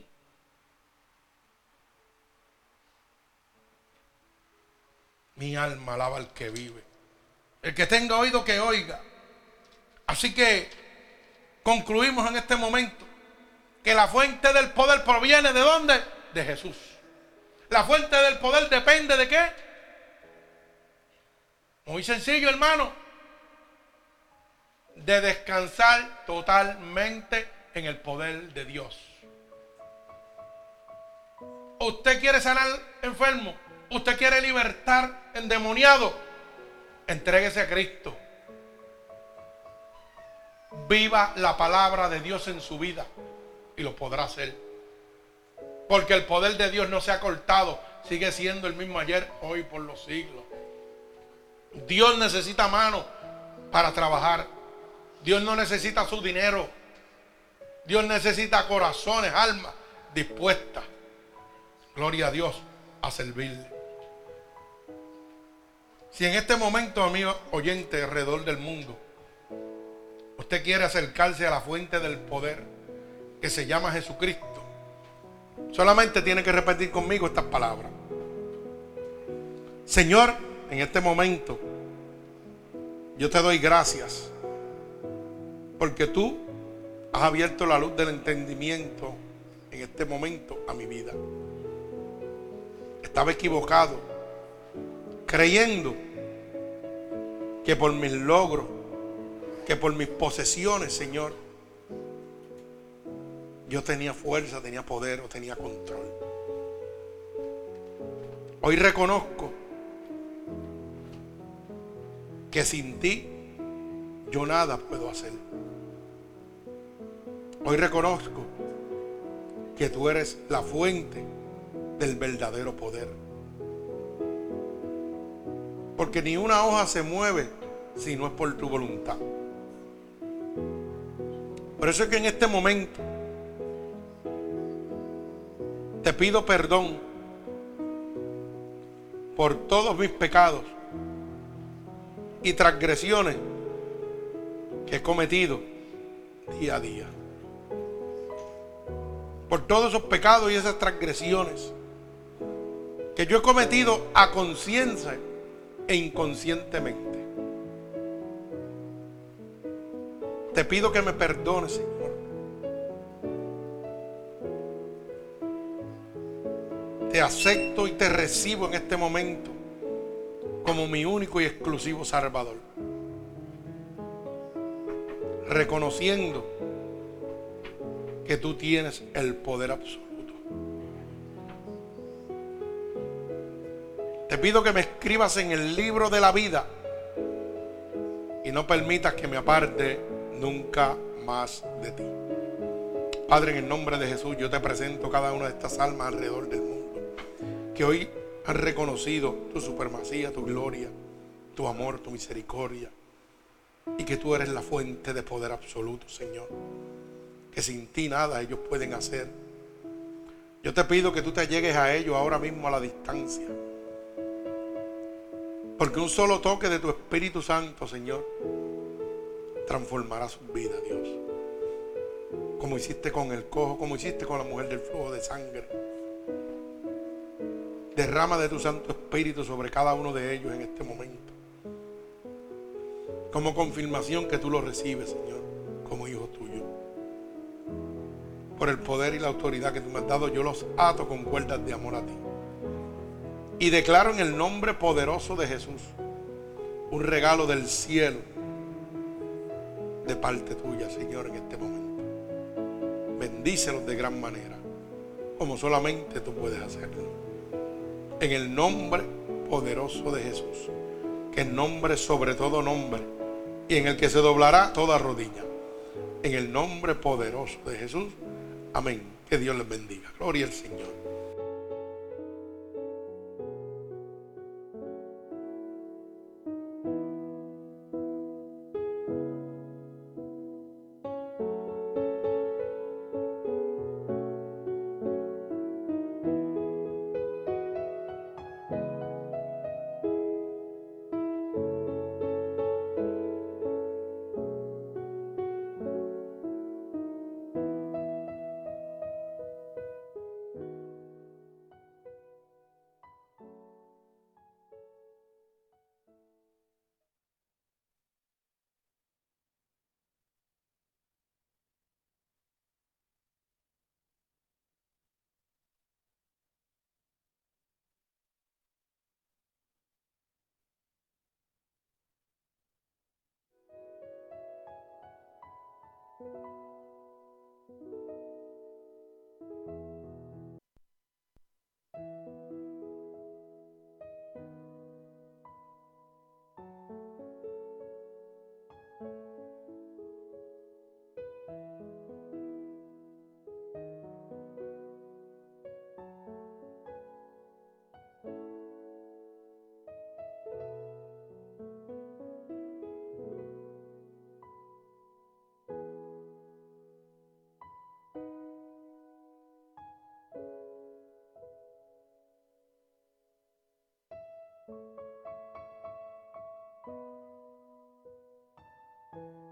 Mi alma alaba al que vive. El que tenga oído que oiga. Así que concluimos en este momento que la fuente del poder proviene de dónde? De Jesús. La fuente del poder depende de qué? Muy sencillo, hermano. De descansar totalmente en el poder de Dios. Usted quiere sanar enfermo. Usted quiere libertar endemoniado. Entréguese a Cristo. Viva la palabra de Dios en su vida y lo podrá hacer. Porque el poder de Dios no se ha cortado, sigue siendo el mismo ayer, hoy, por los siglos. Dios necesita mano para trabajar. Dios no necesita su dinero. Dios necesita corazones, almas dispuestas. Gloria a Dios a servirle. Si en este momento, amigo oyente alrededor del mundo, usted quiere acercarse a la fuente del poder que se llama Jesucristo, solamente tiene que repetir conmigo estas palabras. Señor, en este momento, yo te doy gracias porque tú has abierto la luz del entendimiento en este momento a mi vida. Estaba equivocado creyendo que por mis logros, que por mis posesiones, Señor, yo tenía fuerza, tenía poder o tenía control. Hoy reconozco que sin ti yo nada puedo hacer. Hoy reconozco que tú eres la fuente del verdadero poder. Porque ni una hoja se mueve si no es por tu voluntad. Por eso es que en este momento te pido perdón por todos mis pecados y transgresiones que he cometido día a día. Por todos esos pecados y esas transgresiones que yo he cometido a conciencia e inconscientemente. Te pido que me perdones. Acepto y te recibo en este momento como mi único y exclusivo Salvador. Reconociendo que tú tienes el poder absoluto. Te pido que me escribas en el libro de la vida y no permitas que me aparte nunca más de ti. Padre, en el nombre de Jesús, yo te presento cada una de estas almas alrededor del mundo que hoy han reconocido tu supremacía, tu gloria, tu amor, tu misericordia y que tú eres la fuente de poder absoluto, Señor. Que sin ti nada ellos pueden hacer. Yo te pido que tú te llegues a ellos ahora mismo a la distancia porque un solo toque de tu Espíritu Santo, Señor, transformará su vida, Dios. Como hiciste con el cojo, como hiciste con la mujer del flujo de sangre. Derrama de tu Santo Espíritu sobre cada uno de ellos en este momento. Como confirmación que tú lo recibes, Señor, como hijo tuyo. por el poder y la autoridad que tú me has dado, yo los ato con cuerdas de amor a ti. Y declaro en el nombre poderoso de Jesús un regalo del cielo de parte tuya, Señor, en este momento. Bendícelos de gran manera, como solamente tú puedes hacerlo. En el nombre poderoso de Jesús, que es nombre sobre todo nombre, y en el que se doblará toda rodilla. En el nombre poderoso de Jesús. Amén. Que Dios les bendiga. Gloria al Señor. Thank you.